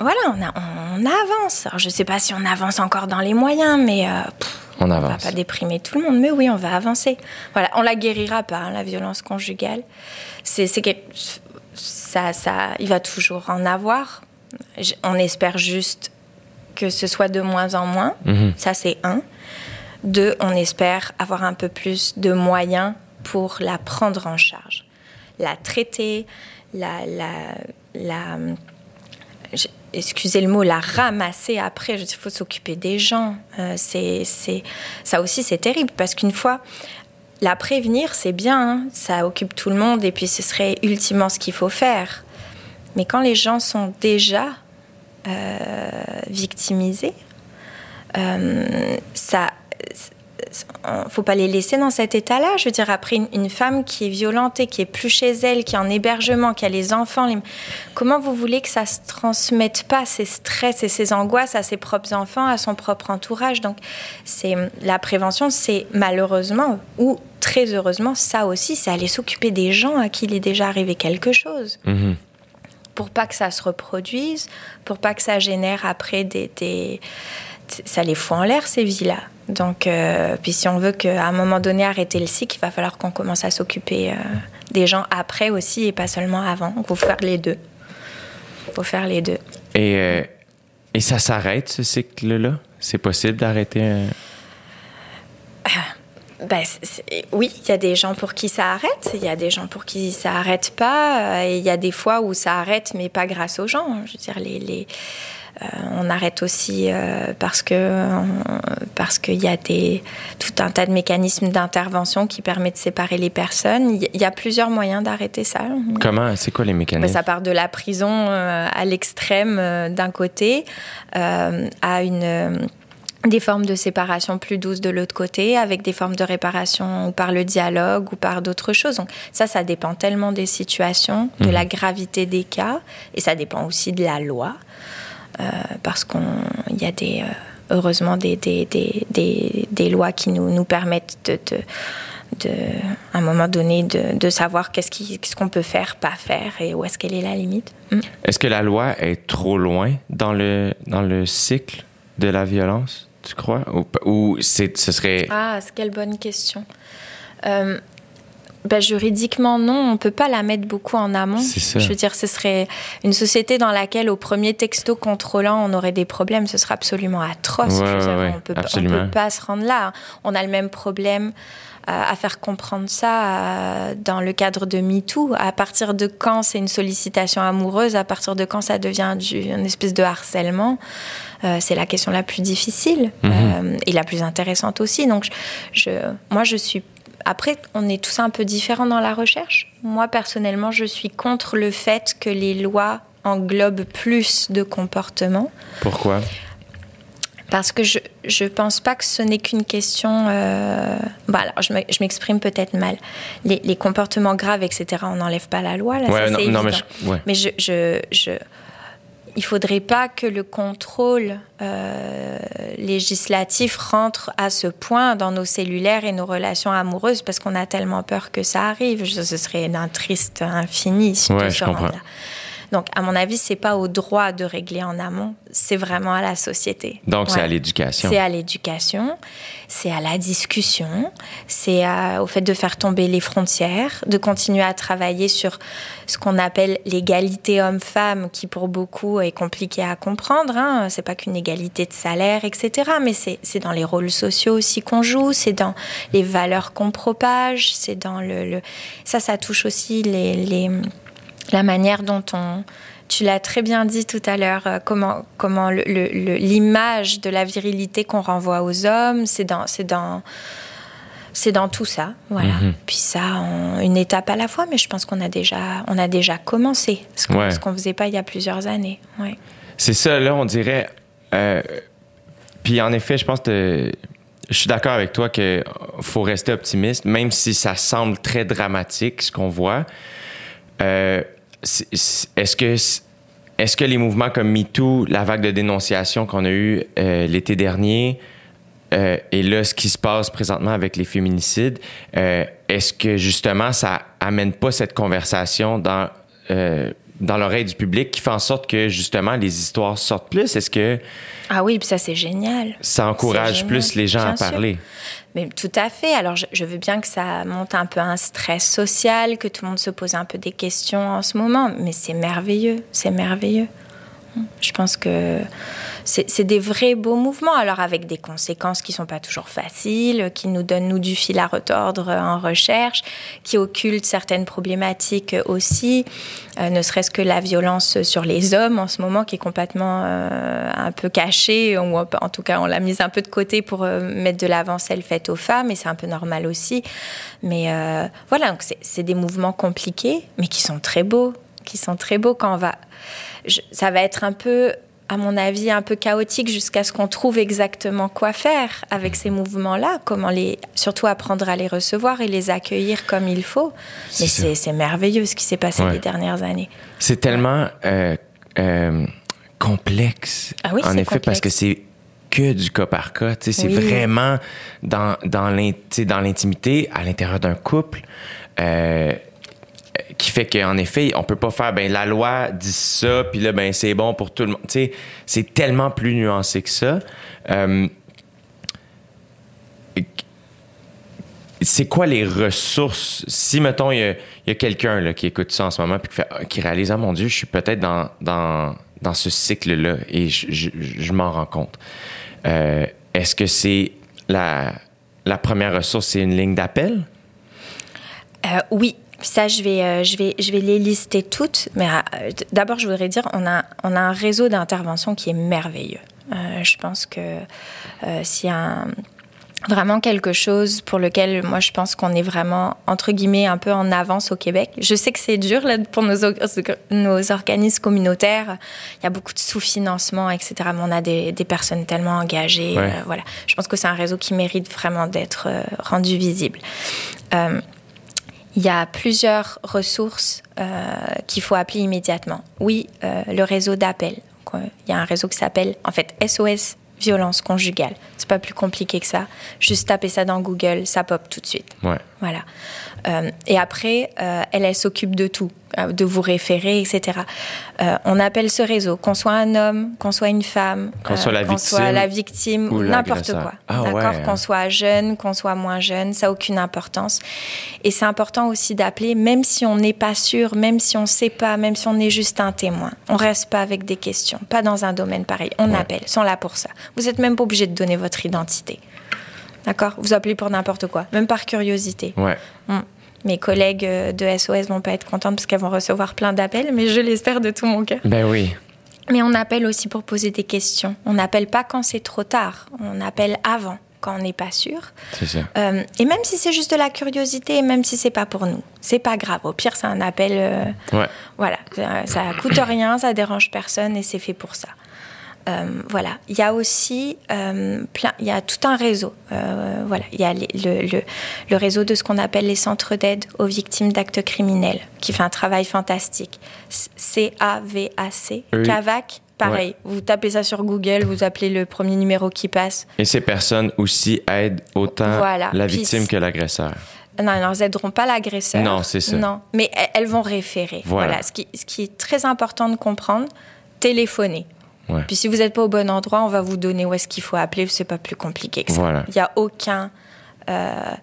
Voilà, on, a, on avance. Alors, je sais pas si on avance encore dans les moyens, mais. Euh, pff, on On avance. va pas déprimer tout le monde, mais oui, on va avancer. Voilà, on la guérira pas, hein, la violence conjugale. C'est, c'est que ça, ça, il va toujours en avoir. On espère juste que ce soit de moins en moins. Mm-hmm. Ça, c'est un. Deux, on espère avoir un peu plus de moyens pour la prendre en charge, la traiter, la, la, la excusez le mot, la ramasser après. Il faut s'occuper des gens. Euh, c'est, c'est, ça aussi, c'est terrible parce qu'une fois, la prévenir, c'est bien, hein, ça occupe tout le monde et puis ce serait ultimement ce qu'il faut faire. Mais quand les gens sont déjà euh, victimisés, euh, ça faut pas les laisser dans cet état-là. Je veux dire, après une, femme qui est violentée, qui est plus chez elle, qui est en hébergement, qui a les enfants, comment vous voulez que ça se transmette pas ses stress et ses angoisses à ses propres enfants, à son propre entourage? Donc, c'est la prévention, c'est malheureusement ou très heureusement ça aussi, c'est aller s'occuper des gens à qui il est déjà arrivé quelque chose. Mm-hmm. Pour pas que ça se reproduise, pour pas que ça génère après des, des ça les fout en l'air ces vies-là. Donc, euh, puis si on veut qu'à un moment donné arrêter le cycle, il va falloir qu'on commence à s'occuper euh, des gens après aussi et pas seulement avant. Il faut faire les deux. Il faut faire les deux. Et, euh, et ça s'arrête ce cycle-là? C'est possible d'arrêter un... ben, oui, il y a des gens pour qui ça arrête, il y a des gens pour qui ça arrête pas, et il y a des fois où ça arrête, mais pas grâce aux gens. Je veux dire, les, les euh, on arrête aussi euh, parce que euh, parce qu'il y a des tout un tas de mécanismes d'intervention qui permettent de séparer les personnes. Il y a plusieurs moyens d'arrêter ça. Comment C'est quoi les mécanismes ben, Ça part de la prison à l'extrême d'un côté à une des formes de séparation plus douces de l'autre côté, avec des formes de réparation par le dialogue ou par d'autres choses. Donc ça, ça dépend tellement des situations, de la gravité des cas, et ça dépend aussi de la loi, euh, parce qu'il y a des, euh, heureusement des, des, des, des, lois qui nous, nous permettent de, de, à un moment donné de, de savoir qu'est-ce qu'on peut faire, pas faire, et où est-ce qu'elle est la limite. Hmm. Est-ce que la loi est trop loin dans le, dans le cycle de la violence? Tu crois? Ou, ce serait... Ah, quelle bonne question. Euh, ben, juridiquement, non, on ne peut pas la mettre beaucoup en amont. Ça. Je veux dire, ce serait une société dans laquelle, au premier texto contrôlant, on aurait des problèmes. Ce serait absolument atroce. Ouais, ouais, on ne peut, pas se rendre là. On a le même problème à faire comprendre ça dans le cadre de MeToo. À partir de quand c'est une sollicitation amoureuse, à partir de quand ça devient du, une espèce de harcèlement, euh, c'est la question la plus difficile mhm. euh, et la plus intéressante aussi. Donc, je, moi, je suis après, on est tous un peu différents dans la recherche. Moi, personnellement, je suis contre le fait que les lois englobent plus de comportements. Pourquoi? Parce que je ne pense pas que ce n'est qu'une question. Euh... Bah alors, je m'exprime peut-être mal. Les, les, comportements graves, etc., on n'enlève pas la loi. Là, ouais, ça, non, non, mais, je, ouais. mais je, je, je, il faudrait pas que le contrôle euh, législatif rentre à ce point dans nos cellulaires et nos relations amoureuses parce qu'on a tellement peur que ça arrive. Ce serait un triste infini si ouais, je comprends. Là. Donc, à mon avis, c'est pas au droit de régler en amont, c'est vraiment à la société. Donc, ouais. c'est à l'éducation. C'est à l'éducation, c'est à la discussion, c'est au fait de faire tomber les frontières, de continuer à travailler sur ce qu'on appelle l'égalité homme-femme, qui pour beaucoup est compliqué à comprendre. Hein. C'est pas qu'une égalité de salaire, etc. Mais c'est dans les rôles sociaux aussi qu'on joue, c'est dans les valeurs qu'on propage, c'est dans le, le, Ça, ça touche aussi les, les la manière dont on, tu l'as très bien dit tout à l'heure, euh, comment, comment l'image de la virilité qu'on renvoie aux hommes, c'est dans, c'est dans, c'est dans tout ça, voilà. Mm -hmm. Puis ça, on, une étape à la fois, mais je pense qu'on a déjà, on a déjà commencé, ce qu'on ouais. ne faisait pas il y a plusieurs années. Ouais. C'est ça, là, on dirait. Euh, puis en effet, je pense que je suis d'accord avec toi qu'il faut rester optimiste, même si ça semble très dramatique ce qu'on voit. Euh, est-ce que est-ce que les mouvements comme MeToo, la vague de dénonciation qu'on a eue euh, l'été dernier, euh, et là, ce qui se passe présentement avec les féminicides, euh, est-ce que justement ça amène pas cette conversation dans dans l'oreille du public qui fait en sorte que justement les histoires sortent plus? Est-ce que ah oui, puis ça c'est génial. Ça encourage génial. plus les gens Bien à parler. Sûr. Mais tout à fait. Alors, je, je, veux bien que ça monte un peu un stress social, que tout le monde se pose un peu des questions en ce moment, mais c'est merveilleux, c'est merveilleux. Je pense que c'est des vrais beaux mouvements, alors avec des conséquences qui sont pas toujours faciles, qui nous donnent nous du fil à retordre en recherche, qui occultent certaines problématiques aussi, euh, ne serait-ce que la violence sur les hommes en ce moment qui est complètement euh, un peu cachée, ou en tout cas on l'a mise un peu de côté pour euh, mettre de l'avant celle faite aux femmes, et c'est un peu normal aussi. Mais euh, voilà, donc c'est des mouvements compliqués, mais qui sont très beaux, qui sont très beaux quand on va ça va être un peu, à mon avis, un peu chaotique jusqu'à ce qu'on trouve exactement quoi faire avec ces mouvements-là, comment les, surtout apprendre à les recevoir et les accueillir comme il faut. Mais c'est merveilleux ce qui s'est passé ouais. les dernières années. C'est tellement euh, euh, complexe, ah oui, en effet, complexe. parce que c'est que du cas par cas. C'est Oui. vraiment dans, dans l'intimité, à l'intérieur d'un couple. Euh, qui fait qu'en effet, on peut pas faire ben la loi dit ça, puis là ben c'est bon pour tout le monde. C'est tellement plus nuancé que ça. Euh, c'est quoi les ressources? Si mettons il y a, y a quelqu'un qui écoute ça en ce moment puis qui, fait, qui réalise ah mon dieu je suis peut-être dans dans dans ce cycle là et je, je, je m'en rends compte euh, est-ce que c'est la la première ressource c'est une ligne d'appel? Euh, oui ça, je vais, euh, je, vais, je vais les lister toutes. Mais euh, d'abord, je voudrais dire, on a, on a un réseau d'intervention qui est merveilleux. Euh, je pense que si un, vraiment quelque chose pour lequel moi je pense qu'on est vraiment entre guillemets un peu en avance au Québec. Je sais que c'est dur là, pour nos, nos organismes communautaires. Il y a beaucoup de sous-financement, etc. Mais on a des, des personnes tellement engagées. Ouais. euh, voilà. Je pense que c'est un réseau qui mérite vraiment d'être euh, rendu visible. Euh, il y a plusieurs ressources euh, qu'il faut appeler immédiatement. Oui, euh, le réseau d'appel. Euh, Il y a un réseau qui s'appelle en fait SOS violence conjugale. C'est pas plus compliqué que ça. Juste taper ça dans Google, ça pop tout de suite. Ouais. Voilà. Euh, et après, elle, elle s'occupe de tout, de vous référer, etc. Euh, on appelle ce réseau, qu'on soit un homme, qu'on soit une femme, euh, Qu'on soit la soit victime la victime, ou n'importe quoi. Ah D'accord ouais. Qu'on soit jeune, qu'on soit moins jeune, ça n'a aucune importance. Et c'est important aussi d'appeler, même si on n'est pas sûr, même si on ne sait pas, même si on est juste un témoin. On reste pas avec des questions, pas dans un domaine pareil. On Ouais. appelle, ils sont là pour ça. Vous n'êtes même pas obligé de donner votre identité. D'accord Vous appelez pour n'importe quoi, même par curiosité. Ouais. Mm. Mes collègues euh, de SOS vont pas être contentes parce qu'elles vont recevoir plein d'appels, mais je l'espère de tout mon cœur. Ben oui. Mais on appelle aussi pour poser des questions. On n'appelle pas quand c'est trop tard. On appelle avant, quand on n'est pas sûr. C'est ça. Euh, et même si c'est juste de la curiosité, et même si c'est pas pour nous, c'est pas grave. Au pire, c'est un appel. euh, Ouais. voilà, ça, ça coûte rien, ça dérange personne et c'est fait pour ça. Euh, voilà. Il y a aussi euh, plein, il y a tout un réseau. Euh, voilà, il y a les- le, le, le réseau de ce qu'on appelle les centres d'aide aux victimes d'actes criminels, qui fait un travail fantastique. C-A-V-A-C, CAVAC. Pareil, vous tapez ça sur Google, vous appelez le premier numéro qui passe. Et ces personnes aussi aident autant Voilà. la victime que l'agresseur. Non, elles n'aideront pas l'agresseur. Non, c'est ça. Non, mais elles- elles vont référer. Voilà. Voilà. Ce, qui, ce qui est très important de comprendre, téléphoner. Ouais. Puis si vous n'êtes pas au bon endroit, on va vous donner où est-ce qu'il faut appeler. C'est pas plus compliqué que ça. Voilà. Il n'y a aucun euh,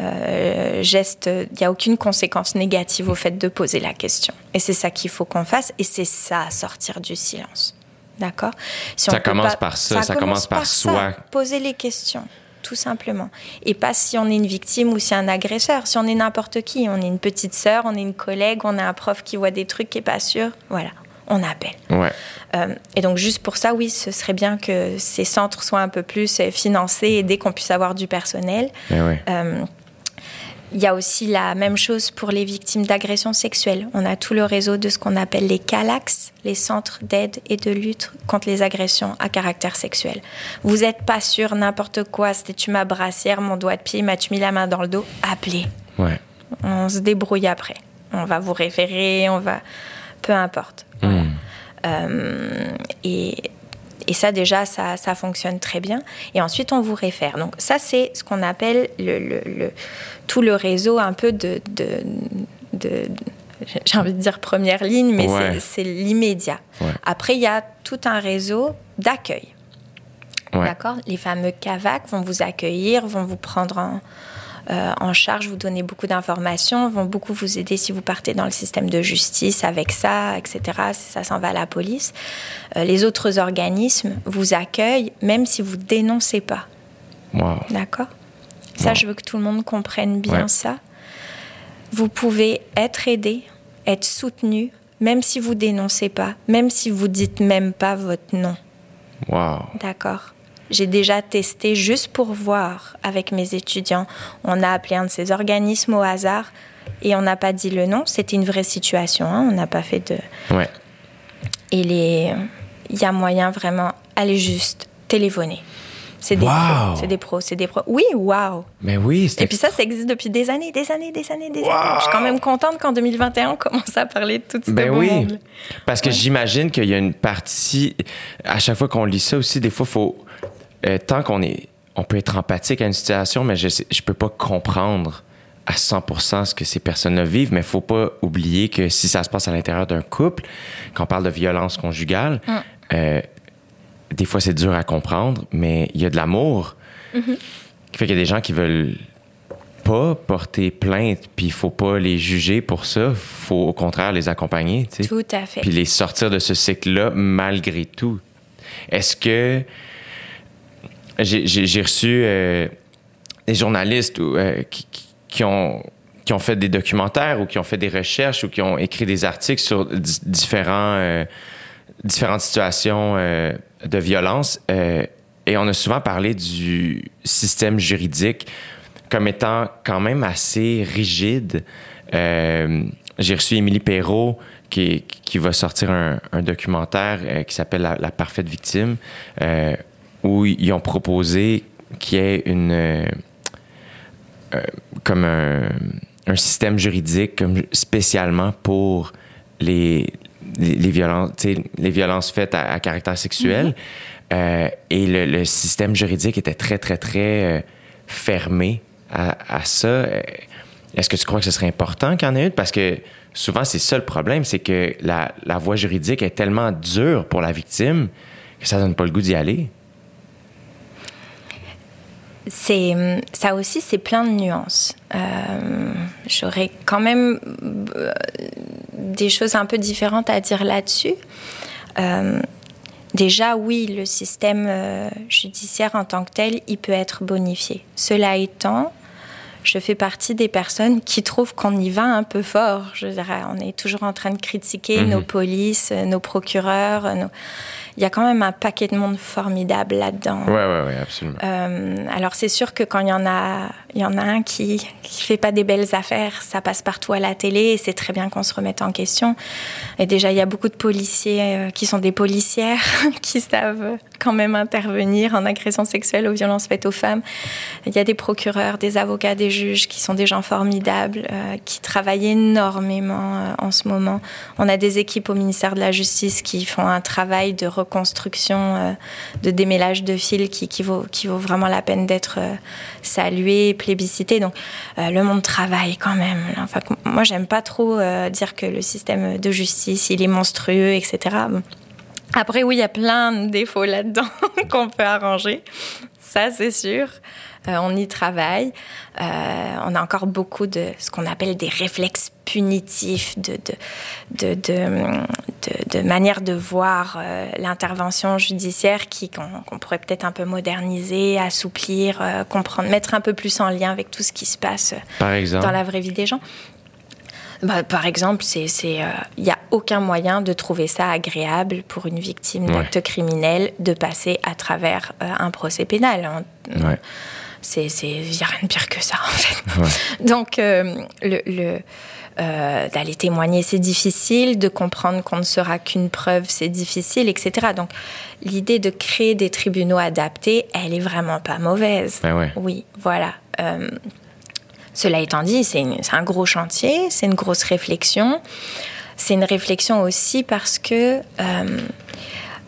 euh, geste, il n'y a aucune conséquence négative au fait de poser la question. Et c'est ça qu'il faut qu'on fasse. Et c'est ça, sortir du silence. D'accord? Si Ça commence par ça, ça commence par soi. Poser les questions, tout simplement. Et pas si on est une victime ou si un agresseur. Si on est n'importe qui, on est une petite sœur, on est une collègue, on a un prof qui voit des trucs qui n'est pas sûr, voilà, on appelle. Ouais. Euh, et donc juste pour ça, oui, ce serait bien que ces centres soient un peu plus euh, financés et dès qu'on puisse avoir du personnel. Ouais. Euh, il y a aussi la même chose pour les victimes d'agressions sexuelles. On a tout le réseau de ce qu'on appelle les CALAX, les centres d'aide et de lutte contre les agressions à caractère sexuel. Vous n'êtes pas sûr, n'importe quoi, c'était tu ma brassière, mon doigt de pied, m'as-tu mis la main dans le dos? Appelez. Ouais. On se débrouille après. On va vous référer, on va. Peu importe. Voilà. Hmm. Euh, et, et ça, déjà, ça, ça fonctionne très bien. Et ensuite, on vous réfère. Donc, ça, c'est ce qu'on appelle le, le- le- tout le réseau un peu de. de, de- j'ai envie de dire première ligne, mais Ouais. c'est- c'est l'immédiat. Ouais. Après, il y a tout un réseau d'accueil. Ouais. D'accord? Les fameux CAVAC vont vous accueillir, vont vous prendre en, euh, en charge, vous donner beaucoup d'informations, vont beaucoup vous aider si vous partez dans le système de justice avec ça, etc. Ça s'en va à la police. Euh, les autres organismes vous accueillent même si vous dénoncez pas. Wow. D'accord? Ça, Wow. je veux que tout le monde comprenne bien Ouais. ça. Vous pouvez être aidé, être soutenu, même si vous dénoncez pas, même si vous dites même pas votre nom. Wow. D'accord? J'ai déjà testé juste pour voir avec mes étudiants. On a appelé un de ces organismes au hasard et on n'a pas dit le nom. C'était une vraie situation. hein. On n'a pas fait de. Ouais. Et les, il y a moyen vraiment. Allez juste téléphoner. C'est des Wow. pros. C'est des pros. C'est des pros. Oui, waouh. Mais oui, Et puis ça, ça existe depuis des années, des années, des années, des Wow. années. Je suis quand même contente qu'en 2021, on commence à parler de tout ce Ben oui. monde. Parce que Ouais. j'imagine qu'il y a une partie. À chaque fois qu'on lit ça aussi, des fois, faut. Euh, tant qu'on est. On peut être empathique à une situation, mais je je peux pas comprendre à 100% ce que ces personnes-là vivent, mais faut pas oublier que si ça se passe à l'intérieur d'un couple, quand on parle de violence conjugale, Mm. euh, des fois c'est dur à comprendre, mais il y a de l'amour. Mm-hmm. Qui fait qu'il y a des gens qui veulent pas porter plainte, puis il faut pas les juger pour ça. faut au contraire les accompagner, tu sais. Tout à fait. Puis les sortir de ce cycle-là malgré tout. Est-ce que. J'ai reçu euh, des journalistes ou, euh, qui, ont, qui ont fait des documentaires ou qui ont fait des recherches ou qui ont écrit des articles sur di- différents, euh, différentes situations de violence. et on a souvent parlé du système juridique comme étant quand même assez rigide. J'ai reçu Émilie Perrault qui, qui va sortir un, documentaire qui s'appelle la, parfaite victime, où ils ont proposé qu'il y ait une euh, comme un, un, système juridique comme spécialement pour les, les, les violences, les violences faites à, à caractère sexuel. Mm-hmm. et le, le, système juridique était très, très, très fermé à, à ça. Est-ce que tu crois que ce serait important qu'il y en ait une? Parce que souvent, c'est ça le problème, c'est que la, la, voie juridique est tellement dure pour la victime que ça donne pas le goût d'y aller. C'est ça aussi, c'est plein de nuances. Euh, J'aurais quand même euh, des choses un peu différentes à dire là-dessus. Euh, déjà, oui, le système judiciaire en tant que tel, il peut être bonifié. Cela étant, je fais partie des personnes qui trouvent qu'on y va un peu fort. Je dirais, on est toujours en train de critiquer mmh. nos polices, nos procureurs. Nos... Il y a quand même un paquet de monde formidable là-dedans. Oui, oui, oui, absolument. Euh, alors, c'est sûr que quand il y en a, il y en a un qui qui fait pas des belles affaires, ça passe partout à la télé et c'est très bien qu'on se remette en question. Et déjà, il y a beaucoup de policiers euh, qui sont des policières qui savent quand même intervenir en agression sexuelle aux violences faites aux femmes. Il y a des procureurs, des avocats, des juges qui sont des gens formidables, euh, qui travaillent énormément en ce moment. On a des équipes au ministère de la Justice qui font un travail de reconstruction, euh, de démêlage de fils qui, vaut, vraiment la peine d'être euh, salué, plébiscité. Donc euh, le monde travaille quand même. Enfin, moi, j'aime pas trop dire que le système de justice, il est monstrueux, etc. Après, oui, il y a plein de défauts là-dedans qu'on peut arranger. Ça, c'est sûr. On y travaille. On a encore beaucoup de ce qu'on appelle des réflexes punitifs, de, de, de, de, manière de voir euh, l'intervention judiciaire qui qu'on qu pourrait peut-être un peu moderniser, assouplir, euh, comprendre, mettre un peu plus en lien avec tout ce qui se passe Par exemple. dans la vraie vie des gens. Bah, par exemple, il n'y euh, a aucun moyen de trouver ça agréable pour une victime d'actes ouais. criminels de passer à travers euh, un procès pénal. Ouais. Il n'y a rien de pire que ça, en fait. Ouais. Donc, euh, le, le euh, d'aller témoigner, c'est difficile. De comprendre qu'on ne sera qu'une preuve, c'est difficile, etc. Donc, l'idée de créer des tribunaux adaptés, elle est vraiment pas mauvaise. Ben ouais. Oui, voilà. Euh, cela étant dit, c'est un gros chantier, c'est une grosse réflexion. C'est une réflexion aussi parce que euh,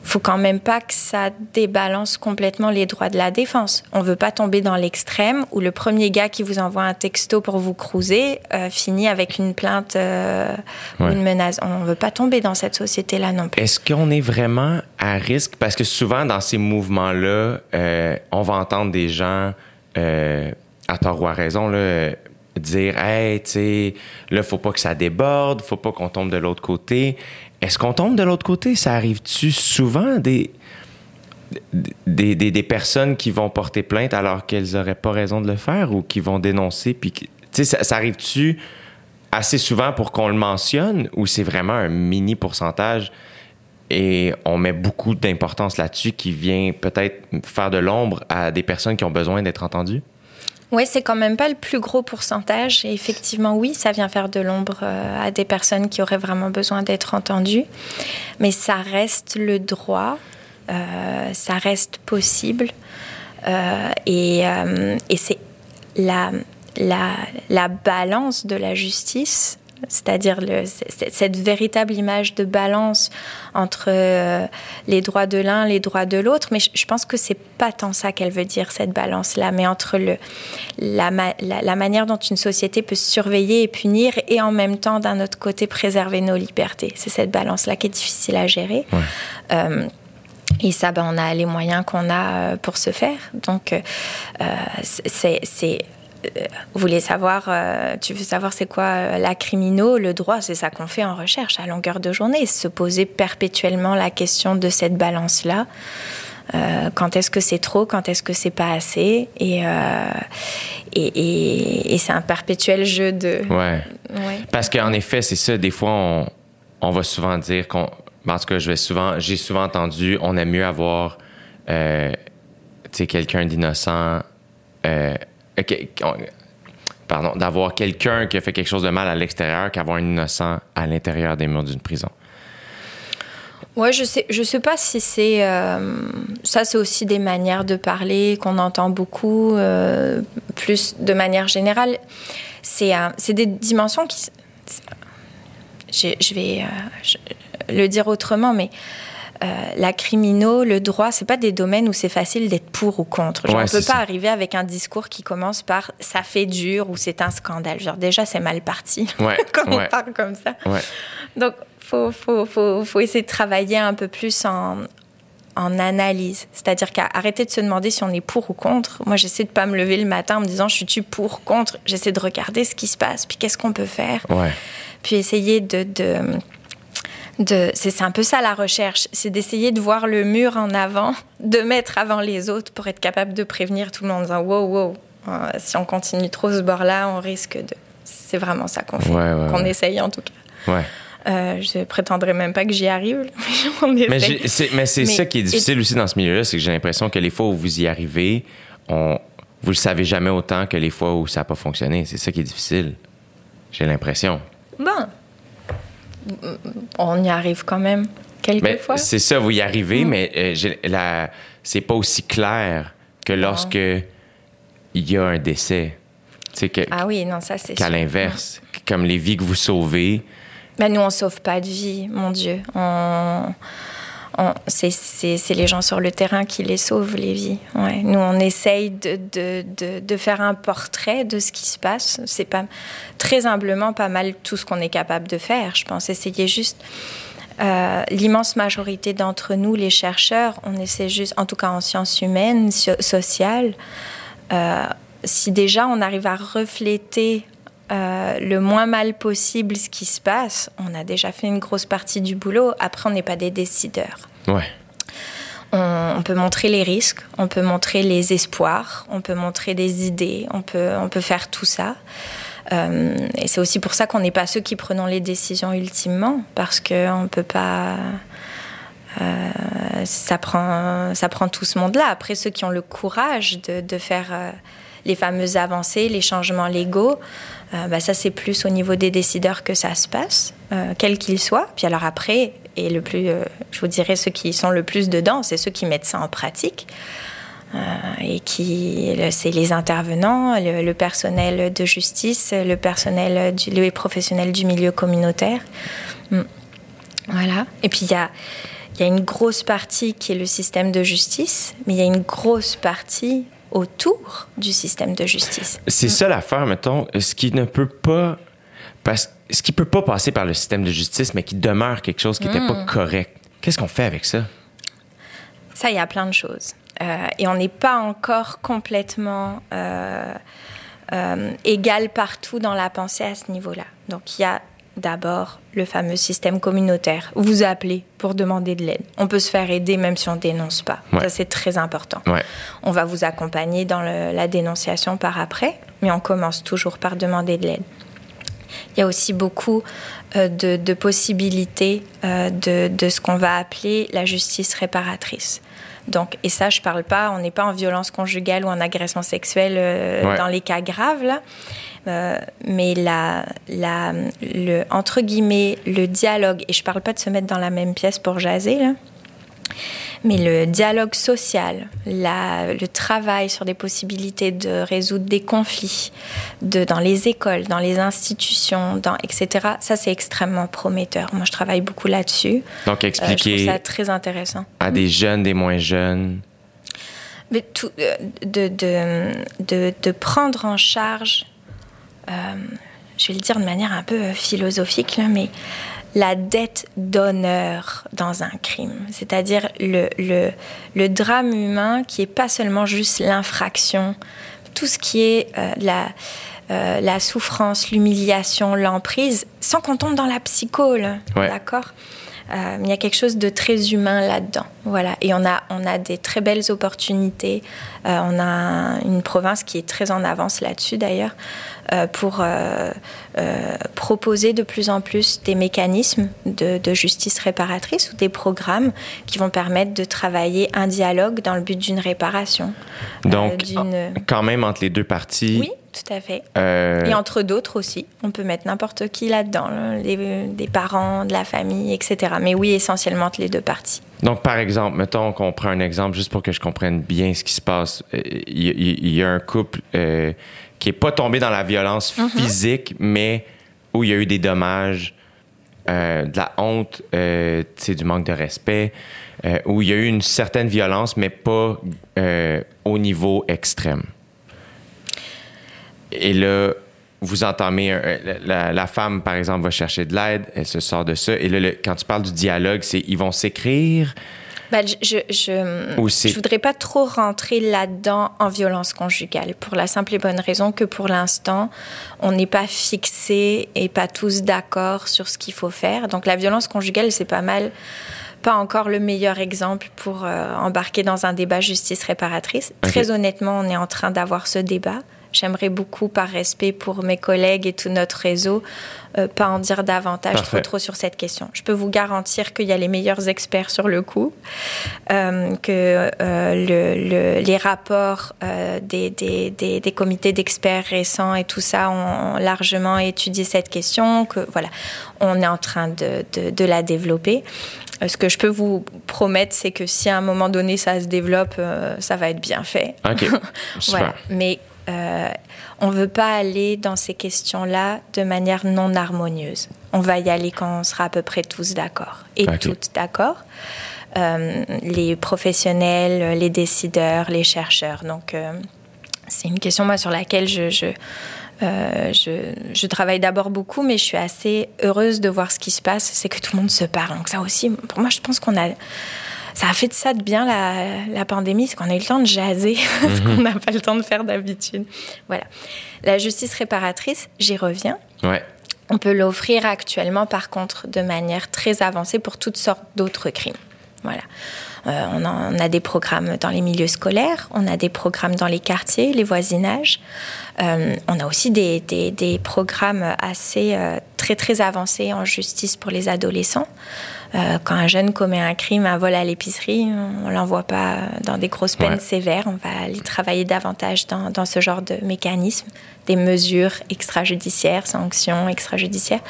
faut quand même pas que ça débalance complètement les droits de la défense. On veut pas tomber dans l'extrême où le premier gars qui vous envoie un texto pour vous cruiser euh, finit avec une plainte euh, ouais. ou une menace. On veut pas tomber dans cette société-là non plus. Est-ce qu'on est vraiment à risque? Parce que souvent dans ces mouvements-là, euh, on va entendre des gens euh, à tort ou à raison, là, dire Hey, tu sais, là, faut pas que ça déborde, faut pas qu'on tombe de l'autre côté. Est-ce qu'on tombe de l'autre côté? Ça arrive-tu souvent des, des, personnes qui vont porter plainte alors qu'elles n'auraient pas raison de le faire ou qui vont dénoncer? Puis, ça, ça arrive-tu assez souvent pour qu'on le mentionne ou c'est vraiment un mini pourcentage? et on met beaucoup d'importance là-dessus qui vient peut-être faire de l'ombre à des personnes qui ont besoin d'être entendues? Oui, c'est quand même pas le plus gros pourcentage. Et effectivement, oui, ça vient faire de l'ombre euh, à des personnes qui auraient vraiment besoin d'être entendues. Mais ça reste le droit, euh, ça reste possible. Euh, et, c'est la balance de la justice c'est-à-dire cette véritable image de balance entre euh, les droits de l'un, les droits de l'autre. Mais je, je, pense que c'est pas tant ça qu'elle veut dire cette balance-là, mais entre le, la, la, la, manière dont une société peut surveiller et punir et en même temps d'un autre côté préserver nos libertés. C'est cette balance-là qui est difficile à gérer. Ouais. Euh, et ça, ben, on a les moyens qu'on a pour se faire. Donc, euh, c'est voulez savoir, euh, tu veux savoir c'est quoi euh, la criminaux, le droit, c'est ça qu'on fait en recherche à longueur de journée, se poser perpétuellement la question de cette balance-là. Euh, quand est-ce que c'est trop, quand est-ce que c'est pas assez, et, et, et, et c'est un perpétuel jeu de. Ouais. ouais. Parce qu'en effet, c'est ça. Des fois, on, on va souvent dire qu'on. En tout cas, je vais souvent, j'ai souvent entendu, on aime mieux avoir, tu sais, quelqu'un d'innocent euh, d'avoir quelqu'un qui a fait quelque chose de mal à l'extérieur qu'avoir un innocent à l'intérieur des murs d'une prison. Ouais, je sais, je sais pas si c'est euh, ça. C'est aussi des manières de parler qu'on entend beaucoup, euh, plus de manière générale. C'est c'est des dimensions qui. Je, vais le dire autrement, mais euh, la crimino, le droit, c'est pas des domaines où c'est facile d'être pour ou contre. Genre, on peut pas arriver avec un discours qui commence par ça fait dur ou c'est un scandale. Genre déjà c'est mal parti quand on parle comme ça. Donc faut, faut, faut, faut essayer de travailler un peu plus en, en analyse. C'est-à-dire qu'arrêter de se demander si on est pour ou contre. Moi, j'essaie de pas me lever le matin en me disant je suis-tu pour, contre. J'essaie de regarder ce qui se passe, puis qu'est-ce qu'on peut faire. Puis essayer de, de c'est un peu ça la recherche, c'est d'essayer de voir le mur en avant, de mettre avant les autres pour être capable de prévenir tout le monde en disant wow, wow, euh, si on continue trop ce bord-là, on risque de. C'est vraiment ça qu'on fait, qu'on essaye en tout cas. Ouais. Euh, je prétendrai même pas que j'y arrive. mais c'est ça qui est difficile aussi dans ce milieu-là, c'est que j'ai l'impression que les fois où vous y arrivez, on, vous le savez jamais autant que les fois où ça n'a pas fonctionné. C'est ça qui est difficile. J'ai l'impression. Bon, on y arrive quand même quelquefois. C'est ça, vous y arrivez, mm. mais euh, c'est pas aussi clair que lorsque il y a un décès. Que, ah oui, non, ça c'est Qu'à l'inverse, comme les vies que vous sauvez. Mais nous, on sauve pas de vie, mon Dieu. On c'est les gens sur le terrain qui les sauvent, les vies. Nous, on essaye de, de, de, de, faire un portrait de ce qui se passe. C'est pas très humblement pas mal tout ce qu'on est capable de faire. Je pense essayer juste. Euh, l'immense majorité d'entre nous, les chercheurs, on essaie juste, en tout cas en sciences humaines, sociales, euh, si déjà on arrive à refléter euh, le moins mal possible ce qui se passe, on a déjà fait une grosse partie du boulot. Après, on n'est pas des décideurs. Ouais. On, peut montrer les risques, on peut montrer les espoirs, on peut montrer des idées, on peut, on peut faire tout ça. Euh, et c'est aussi pour ça qu'on n'est pas ceux qui prenons les décisions ultimement, parce qu'on ne peut pas... Euh, ça, prend, ça prend tout ce monde-là. Après, ceux qui ont le courage de, de faire les fameuses avancées, les changements légaux, euh, bah, ça c'est plus au niveau des décideurs que ça se passe, euh, quel qu'il soit. Puis alors après, et le plus, euh, je vous dirais ceux qui sont le plus dedans, c'est ceux qui mettent ça en pratique. et qui, c'est les intervenants, le, personnel de justice, le personnel, du, les professionnels du milieu communautaire. Hmm. Voilà. Et puis il y a, y a une grosse partie qui est le système de justice, mais il y a une grosse partie autour du système de justice. C'est ça l'affaire, mettons, ce qui ne peut pas... Parce, ce qui peut pas passer par le système de justice, mais qui demeure quelque chose qui n'était pas hmm. correct. Qu'est-ce qu'on fait avec ça? Ça, il y a plein de choses. Euh, et on n'est pas encore complètement euh, euh, égal partout dans la pensée à ce niveau-là. Donc, il y a d'abord le fameux système communautaire. Vous appelez pour demander de l'aide. On peut se faire aider même si on ne dénonce pas. Ça, c'est très important. On va vous accompagner dans la dénonciation par après, mais on commence toujours par demander de l'aide. Il y a aussi beaucoup euh, de, possibilités euh, de, de, ce qu'on va appeler la justice réparatrice. Donc, et ça, je parle pas, on n'est pas en violence conjugale ou en agression sexuelle euh, dans les cas graves, là. Euh, mais la, la, le, entre guillemets, le dialogue, et je parle pas de se mettre dans la même pièce pour jaser, là, mais le dialogue social, la, le travail sur des possibilités de résoudre des conflits de, dans les écoles, dans les institutions, dans, etc., ça c'est extrêmement prometteur. Moi je travaille beaucoup là-dessus. Donc expliquer. Euh, je trouve ça très intéressant. À des jeunes, des moins jeunes. Mais tout, euh, de, de, de, de, prendre en charge, euh, je vais le dire de manière un peu philosophique, là, mais la dette d'honneur dans un crime, c'est-à-dire le, le, le, drame humain qui est pas seulement juste l'infraction, tout ce qui est euh, la, euh, la souffrance, l'humiliation, l'emprise, sans qu'on tombe dans la psychose, d'accord? Euh, il y a quelque chose de très humain là-dedans. Voilà. Et on a, on a des très belles opportunités. Euh, on a une province qui est très en avance là-dessus d'ailleurs, euh, pour proposer de plus en plus des mécanismes de, de, justice réparatrice ou des programmes qui vont permettre de travailler un dialogue dans le but d'une réparation. Donc, quand même entre les deux parties. Oui tout à fait. Euh, Et entre d'autres aussi. On peut mettre n'importe qui là-dedans, des parents, de la famille, etc. Mais oui, essentiellement les deux parties. Donc, par exemple, mettons qu'on prend un exemple juste pour que je comprenne bien ce qui se passe. Euh, il y, a un couple euh, qui n'est pas tombé dans la violence mhm. physique, mais où il y a eu des dommages, de la honte, du manque de respect, où il y a eu une certaine violence, mais pas au niveau extrême. Et là, vous entamez, la, femme, par exemple, va chercher de l'aide, elle se sort de ça. Et là, quand tu parles du dialogue, c'est ils vont s'écrire? Ben, je je, voudrais pas trop rentrer là-dedans en violence conjugale pour la simple et bonne raison que pour l'instant, on n'est pas fixé et pas tous d'accord sur ce qu'il faut faire. Donc la violence conjugale, c'est pas mal pas encore le meilleur exemple pour euh, embarquer dans un débat justice réparatrice. Très honnêtement, on est en train d'avoir ce débat. J'aimerais beaucoup, par respect pour mes collègues et tout notre réseau, euh, pas en dire davantage trop trop sur cette question. Je peux vous garantir qu'il y a les meilleurs experts sur le coup, euh, que euh, les rapports des, des, des, comités d'experts récents et tout ça ont largement étudié cette question, que voilà, on est en train de, de, la développer. Ce que je peux vous promettre, c'est que si à un moment donné ça se développe, ça va être bien fait. Ok. voilà. Mais euh, on ne veut pas aller dans ces questions-là de manière non harmonieuse. On va y aller quand on sera à peu près tous d'accord et toutes d'accord. Euh, les professionnels, les décideurs, les chercheurs. Donc, euh, c'est une question moi, sur laquelle je, je, je, travaille d'abord beaucoup, mais je suis assez heureuse de voir ce qui se passe. C'est que tout le monde se parle. Donc, ça aussi, pour moi, je pense qu'on a ça a fait de ça de bien la, pandémie, c'est qu'on a eu le temps de jaser, ce qu'on n'a pas le temps de faire d'habitude. Voilà. La justice réparatrice, j'y reviens. Ouais. On peut l'offrir actuellement, par contre, de manière très avancée pour toutes sortes d'autres crimes. Voilà. Euh, on, a des programmes dans les milieux scolaires, on a des programmes dans les quartiers, les voisinages. Euh, on a aussi des, des, programmes assez euh, très très avancés en justice pour les adolescents. Quand un jeune commet un crime, un vol à l'épicerie, on l'envoie pas dans des grosses peines sévères. On va aller travailler davantage dans, dans, ce genre de mécanisme, des mesures extrajudiciaires, sanctions extrajudiciaires,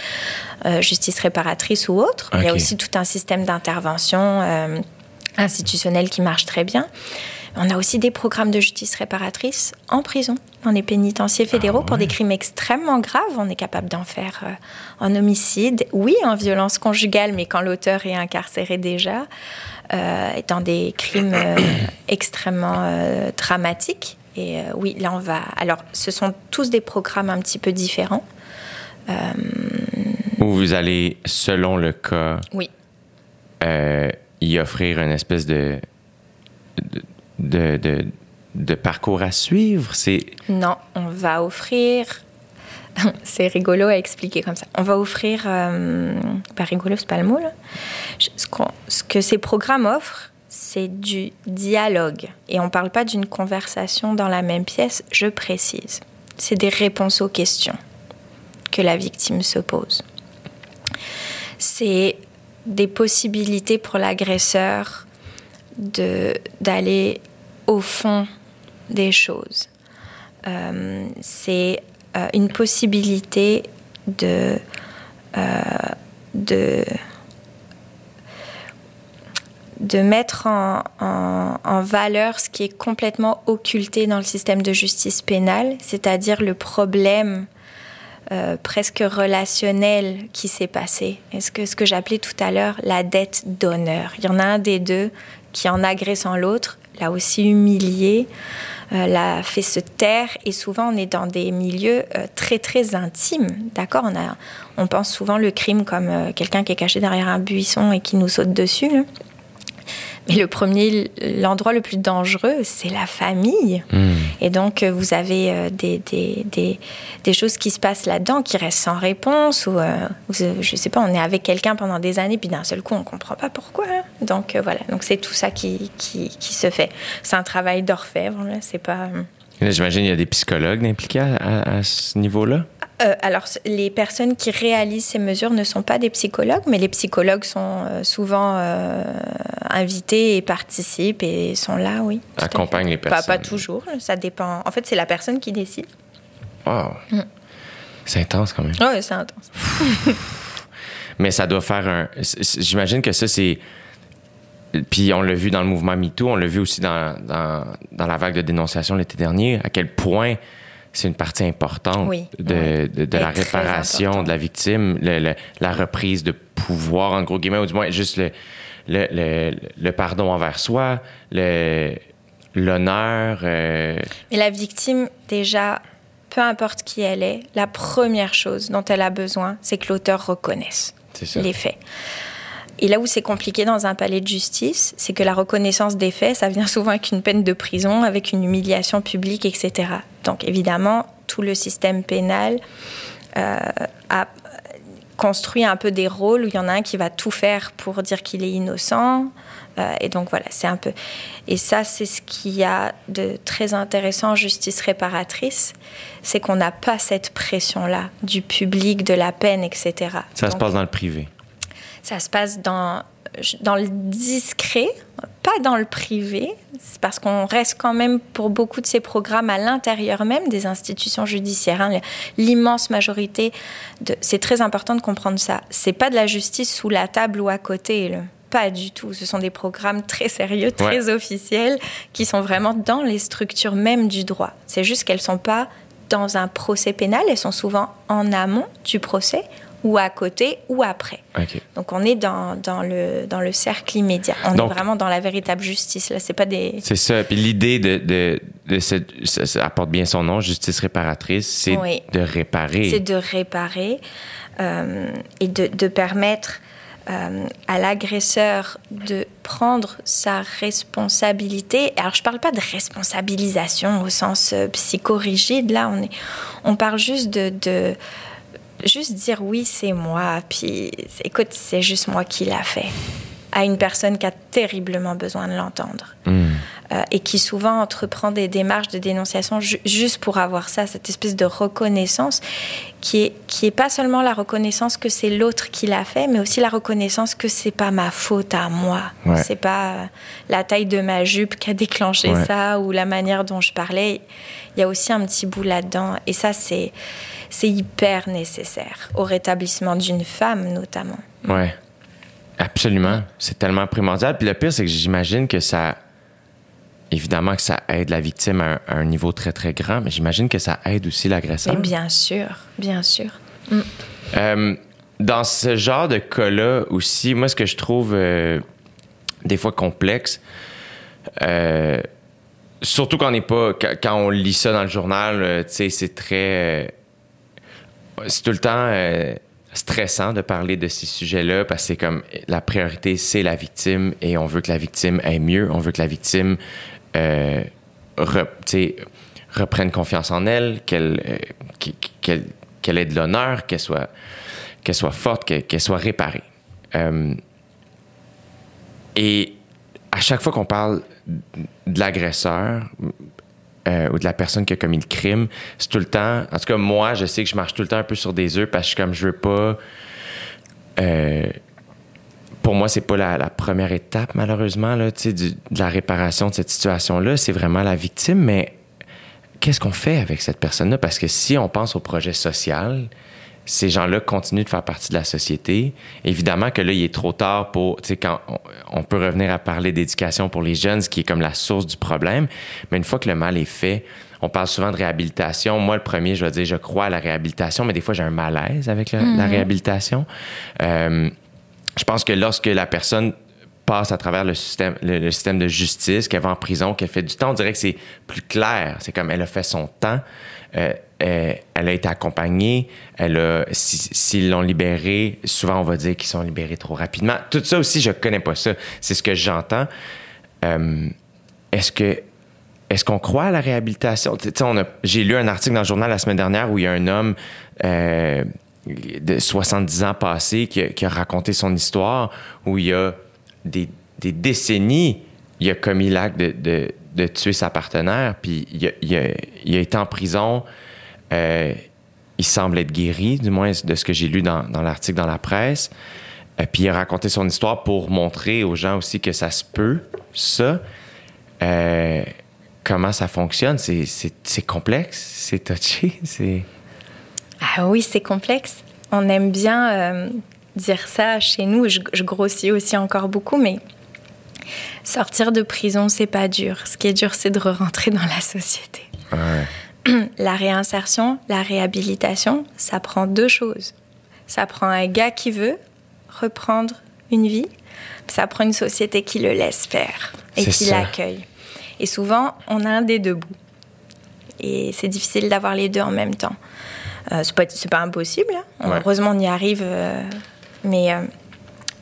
justice réparatrice ou autre. Il y a aussi tout un système d'intervention institutionnel qui marche très bien. On a aussi des programmes de justice réparatrice en prison, dans les pénitenciers fédéraux, pour des crimes extrêmement graves. On est capable d'en faire euh, en homicide, oui, en violence conjugale, mais quand l'auteur est incarcéré déjà, euh, dans des crimes euh, extrêmement euh, dramatiques. Et oui, là, on va. Alors, ce sont tous des programmes un petit peu différents. Où vous allez, selon le cas. Oui y offrir une espèce de, de, de, de parcours à suivre? C'est... Non, on va offrir c'est rigolo à expliquer comme ça. On va offrir, euh, pas rigolo, c'est pas le mot là. Ce, ce, que ces programmes offrent, c'est du dialogue. Et on parle pas d'une conversation dans la même pièce, je précise. C'est des réponses aux questions que la victime se pose. C'est des possibilités pour l'agresseur d'aller au fond des choses. Euh, c'est euh, une possibilité de, euh, de, mettre en, valeur ce qui est complètement occulté dans le système de justice pénale, c'est-à-dire le problème presque relationnel qui s'est passé. Est-ce que ce que j'appelais tout à l'heure la dette d'honneur? Il y en a un des deux qui, en agressant l'autre, l'a aussi humilié, euh, l'a fait se taire. Et souvent, on est dans des milieux euh, très, très intimes. D'accord? On, a, on pense souvent le crime comme quelqu'un qui est caché derrière un buisson et qui nous saute dessus. Mais le premier, l'endroit le plus dangereux, c'est la famille. Hmm. Et donc, euh, vous avez euh, des, des, des, des choses qui se passent là-dedans qui restent sans réponse. Ou, euh, euh, je sais pas, on est avec quelqu'un pendant des années, puis d'un seul coup, on comprend pas pourquoi. hein. Donc, euh, voilà. Donc, c'est tout ça qui, qui, qui se fait. C'est un travail d'orfèvre. là. C'est pas. J'imagine qu'il y a des psychologues impliqués à ce niveau-là? Euh, alors, les personnes qui réalisent ces mesures ne sont pas des psychologues, mais les psychologues sont euh, souvent euh, invités et participent et sont là, oui. Accompagnent les personnes. pas toujours, ça dépend. En fait, c'est la personne qui décide. Wow. Hmm. C'est intense quand même. Oui, c'est intense. Mais ça doit faire un. J'imagine que ça, c'est. Puis on l'a vu dans le mouvement MeToo, on l'a vu aussi dans, dans, dans la vague de dénonciation l'été dernier, à quel point c'est une partie importante Oui, de, oui. de, de Elle la réparation de la victime, le- le- la reprise de pouvoir, en gros guillemets, ou du moins juste le, pardon envers soi, l'honneur. euh, Mais la victime, déjà, peu importe qui elle est, la première chose dont elle a besoin, c'est que l'auteur reconnaisse les faits. Et là où c'est compliqué dans un palais de justice, c'est que la reconnaissance des faits, ça vient souvent avec une peine de prison, avec une humiliation publique, etc. Donc évidemment, tout le système pénal euh, a construit un peu des rôles où il y en a un qui va tout faire pour dire qu'il est innocent. Euh, et donc voilà, c'est un peu. Et ça, c'est ce qu'il y a de très intéressant en justice réparatrice, c'est qu'on n'a pas cette pression-là du public, de la peine, etc. Ça se passe dans le privé. Ça se passe dans, dans le discret, pas dans le privé, parce qu'on reste quand même pour beaucoup de ces programmes à l'intérieur même des institutions judiciaires. hein. L'immense majorité, de, c'est très important de comprendre ça. C'est pas de la justice sous la table ou à côté. là. Pas du tout. Ce sont des programmes très sérieux, très officiels, qui sont vraiment dans les structures même du droit. C'est juste qu'elles sont pas dans un procès pénal, elles sont souvent en amont du procès ou à côté ou après. Donc on est dans, dans, le, dans le cercle immédiat. On Donc- est vraiment dans la véritable justice. Là, c'est pas des. C'est ça. Puis l'idée de, de, de cette, ça, ça apporte bien son nom, justice réparatrice, c'est Oui. de réparer. C'est de réparer euh, et de, de permettre euh, à l'agresseur de prendre sa responsabilité. Alors je parle pas de responsabilisation au sens euh, psychorigide. Là, on est, on parle juste de, de juste dire oui, c'est moi. Puis écoute, c'est juste moi qui l'a fait. À une personne qui a terriblement besoin de l'entendre. Hmm. Euh, et qui souvent entreprend des démarches de dénonciation ju- juste pour avoir ça, cette espèce de reconnaissance qui est, qui est pas seulement la reconnaissance que c'est l'autre qui l'a fait, mais aussi la reconnaissance que c'est pas ma faute à moi. Ouais. C'est pas euh, la taille de ma jupe qui a déclenché Ouais. ça ou la manière dont je parlais. Il y a aussi un petit bout là-dedans. Et ça, c'est, c'est hyper nécessaire au rétablissement d'une femme, notamment. Ouais. Absolument. C'est tellement primordial. Puis le pire, c'est que j'imagine que ça. Évidemment que ça aide la victime à un, à un niveau très, très grand, mais j'imagine que ça aide aussi l'agresseur. Mais bien sûr, bien sûr. Euh, dans ce genre de cas-là aussi, moi, ce que je trouve euh, des fois complexe, euh, surtout quand on n'est pas, quand, on lit ça dans le journal, tu sais, c'est très, c'est tout le temps stressant de parler de ces sujets-là parce que c'est comme la priorité, c'est la victime et on veut que la victime aille mieux, on veut que la victime euh, reprenne confiance en elle, qu'elle euh, qu'- qu'elle ait de l'honneur, qu'elle soit, soit forte, qu'elle qu'elle soit réparée. Euh, et à chaque fois qu'on parle de l'agresseur euh, ou de la personne qui a commis le crime, c'est tout le temps. En tout cas, moi, je sais que je marche tout le temps un peu sur des œufs parce que je comme je veux pas. euh, pour moi, c'est pas la, première étape, malheureusement, là, du- de la réparation de cette situation-là. C'est vraiment la victime, mais qu'est-ce qu'on fait avec cette personne-là? Parce que si on pense au projet social, ces gens-là continuent de faire partie de la société. Évidemment que là, il est trop tard pour, tu sais, quand on, peut revenir à parler d'éducation pour les jeunes, ce qui est comme la source du problème. Mais une fois que le mal est fait, on parle souvent de réhabilitation. Moi, le premier, je vais dire, je crois à la réhabilitation, mais des fois, j'ai un malaise avec la, la réhabilitation. Euh, je pense que lorsque la personne passe à travers le système, le, le système de justice, qu'elle va en prison, qu'elle fait du temps, on dirait que c'est plus clair. C'est comme elle a fait son temps. Euh, euh, elle a été accompagnée, elle a, s'ils l'ont libérée, souvent on va dire qu'ils sont libérés trop rapidement. Tout ça aussi, je connais pas ça. C'est ce que j'entends. Euh, est-ce que est-ce qu'on croit à la réhabilitation? J'ai lu un article dans le journal la semaine dernière où il y a un homme euh, de 70 ans passé qui a, raconté son histoire, où il y a des, décennies, il a commis l'acte de, tuer sa partenaire, puis a, il a, été en prison. Euh, il semble être guéri, du moins de ce que j'ai lu dans, dans l'article dans la presse. Euh, puis il a raconté son histoire pour montrer aux gens aussi que ça se peut, ça. Euh, comment ça fonctionne? C'est complexe, c'est touché, c'est... Ah oui, c'est complexe. On aime bien dire ça chez nous. Je, grossis aussi encore beaucoup, mais sortir de prison, c'est pas dur. Ce qui est dur, c'est de rentrer dans la société. La réinsertion, la réhabilitation, ça prend deux choses. Ça prend un gars qui veut reprendre une vie, ça prend une société qui le laisse faire et qui l'accueille. Et souvent, on a un des deux bouts. Et c'est difficile d'avoir les deux en même temps. Euh, c'est pas, pas impossible. Hein. Heureusement, on y arrive. Euh, mais euh,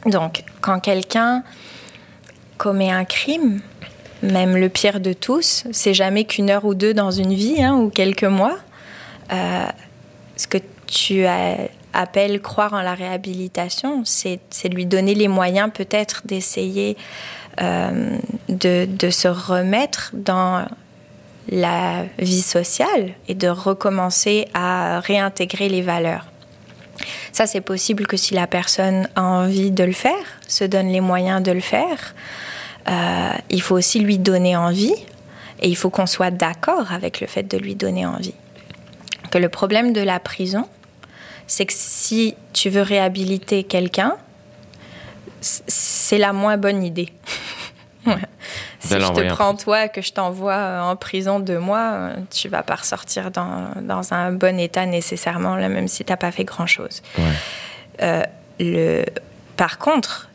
donc, quand quelqu'un commet un crime, même le pire de tous, c'est jamais qu'une heure ou deux dans une vie hein, ou quelques mois. ce que tu appelles croire en la réhabilitation, c'est lui donner les moyens peut-être d'essayer de, de, se remettre dans la vie sociale et de recommencer à réintégrer les valeurs. Ça, c'est possible que si la personne a envie de le faire, se donne les moyens de le faire. Euh, il faut aussi lui donner envie et il faut qu'on soit d'accord avec le fait de lui donner envie. Que le problème de la prison, c'est que si tu veux réhabiliter quelqu'un, c'est la moins bonne idée. Si je te prends toi, que je t'envoie euh, en prison deux mois, euh, tu vas pas ressortir dans, dans un bon état nécessairement, là, même si tu n'as pas fait grand-chose. Euh, le... Par contre,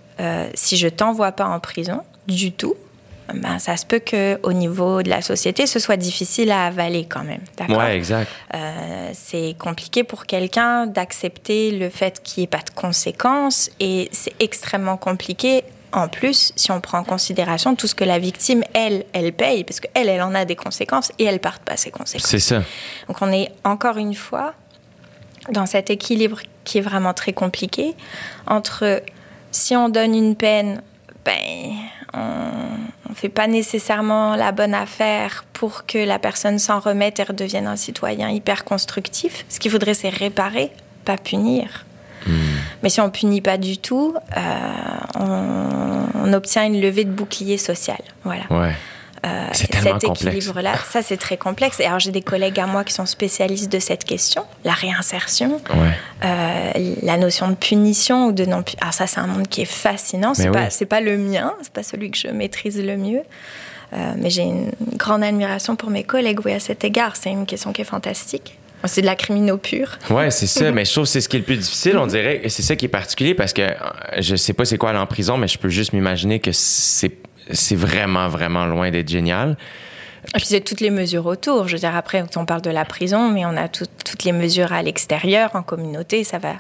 si je t'envoie pas en prison du tout, ben, ça se peut qu'au niveau de la société, ce soit difficile à avaler quand même. D'accord? exact. c'est compliqué pour quelqu'un d'accepter le fait qu'il n'y ait pas de conséquences et c'est extrêmement compliqué en plus, si on prend en considération tout ce que la victime, elle, elle paye, parce qu'elle, elle en a des conséquences et elle part pas ses conséquences. C'est ça. Donc on est encore une fois dans cet équilibre qui est vraiment très compliqué entre si on donne une peine, ben, on ne fait pas nécessairement la bonne affaire pour que la personne s'en remette et redevienne un citoyen hyper constructif. Ce qu'il faudrait, c'est réparer, pas punir. Mais si on punit pas du tout, euh, on, obtient une levée de bouclier social. Voilà. Ouais. Euh, cet équilibre-là, ça c'est très complexe. Et alors j'ai des collègues à moi qui sont spécialistes de cette question, la réinsertion, euh, la notion de punition ou de non. Alors ça c'est un monde qui est fascinant. C'est pas pas le mien, c'est pas celui que je maîtrise le mieux. mais j'ai une grande admiration pour mes collègues oui, à cet égard. C'est une question qui est fantastique. C'est de la criminaux pure. Ouais, c'est ça. mais je trouve que c'est ce qui est le plus difficile, on dirait. Et c'est ça qui est particulier parce que euh, je sais pas c'est quoi aller en prison, mais je peux juste m'imaginer que c'est, c'est vraiment, vraiment loin d'être génial. Et puis c'est toutes les mesures autour. Je veux dire, après, on parle de la prison, mais on a toutes les mesures à l'extérieur, en communauté. Ça va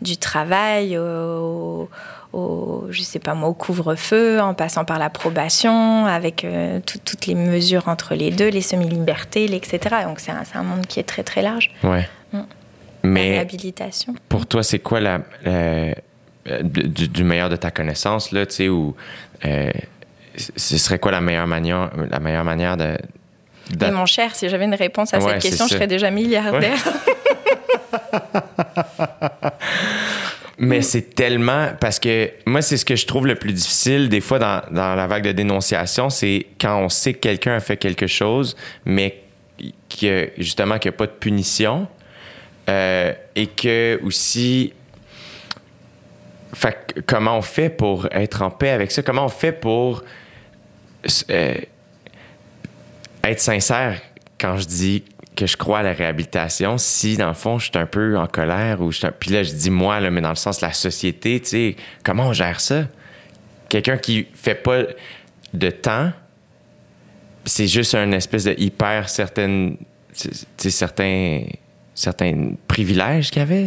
du travail au, au, je sais pas moi, au couvre-feu, en passant par l'approbation, avec euh, toutes les mesures entre les deux, les semi-libertés, etc. Donc c'est un, monde qui est très très large. Ouais. Mm. Mais la réhabilitation. Pour toi, c'est quoi la, euh, du, meilleur de ta connaissance là, tu sais, euh, ce serait quoi la meilleure manière, la meilleure manière de Mais mon cher, si j'avais une réponse à cette question, je serais déjà milliardaire. Mais c'est tellement. Parce que moi, c'est ce que je trouve le plus difficile des fois dans, dans la vague de dénonciation, c'est quand on sait que quelqu'un a fait quelque chose, mais que justement qu'il n'y a pas de punition. Euh, et que aussi. Fait, comment on fait pour être en paix avec ça? Comment on fait pour euh, être sincère quand je dis que je crois à la réhabilitation si, dans le fond, je suis un peu en colère ou je Puis là, je dis moi, là, mais dans le sens de la société, tu sais, comment on gère ça? Quelqu'un qui fait pas de temps, c'est juste une espèce de hyper certaine certains, certains privilèges qu'il y avait?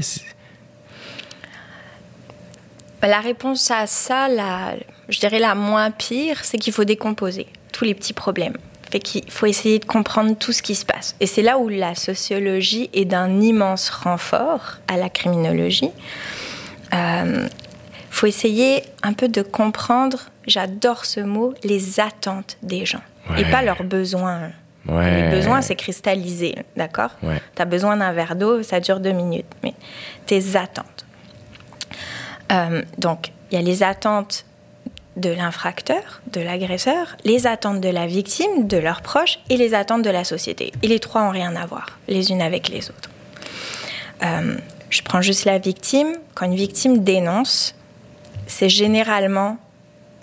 Ben, la réponse à ça, la, je dirais la moins pire, c'est qu'il faut décomposer tous les petits problèmes. Fait qu'il faut essayer de comprendre tout ce qui se passe. Et c'est là où la sociologie est d'un immense renfort à la criminologie. Il euh, faut essayer un peu de comprendre, j'adore ce mot, les attentes des gens et pas leurs besoins. Les besoins, c'est cristallisé, d'accord? Tu as besoin d'un verre d'eau, ça dure deux minutes, mais tes attentes. Euh, donc, il y a les attentes de l'infracteur, de l'agresseur, les attentes de la victime, de leurs proches et les attentes de la société. Et les trois ont rien à voir, les unes avec les autres. Euh, je prends juste la victime. Quand une victime dénonce, c'est généralement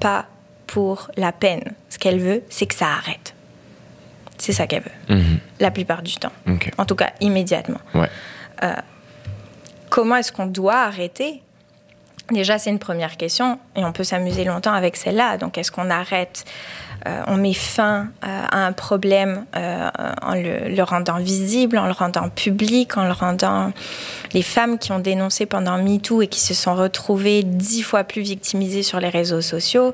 pas pour la peine. Ce qu'elle veut, c'est que ça arrête. C'est ça qu'elle veut, mhm. la plupart du temps. En tout cas, immédiatement. Euh, comment est-ce qu'on doit arrêter Déjà, c'est une première question et on peut s'amuser longtemps avec celle-là. Donc, est-ce qu'on arrête, euh, on met fin euh, à un problème euh, en le, rendant visible, en le rendant public, en le rendant. Les femmes qui ont dénoncé pendant MeToo et qui se sont retrouvées dix fois plus victimisées sur les réseaux sociaux,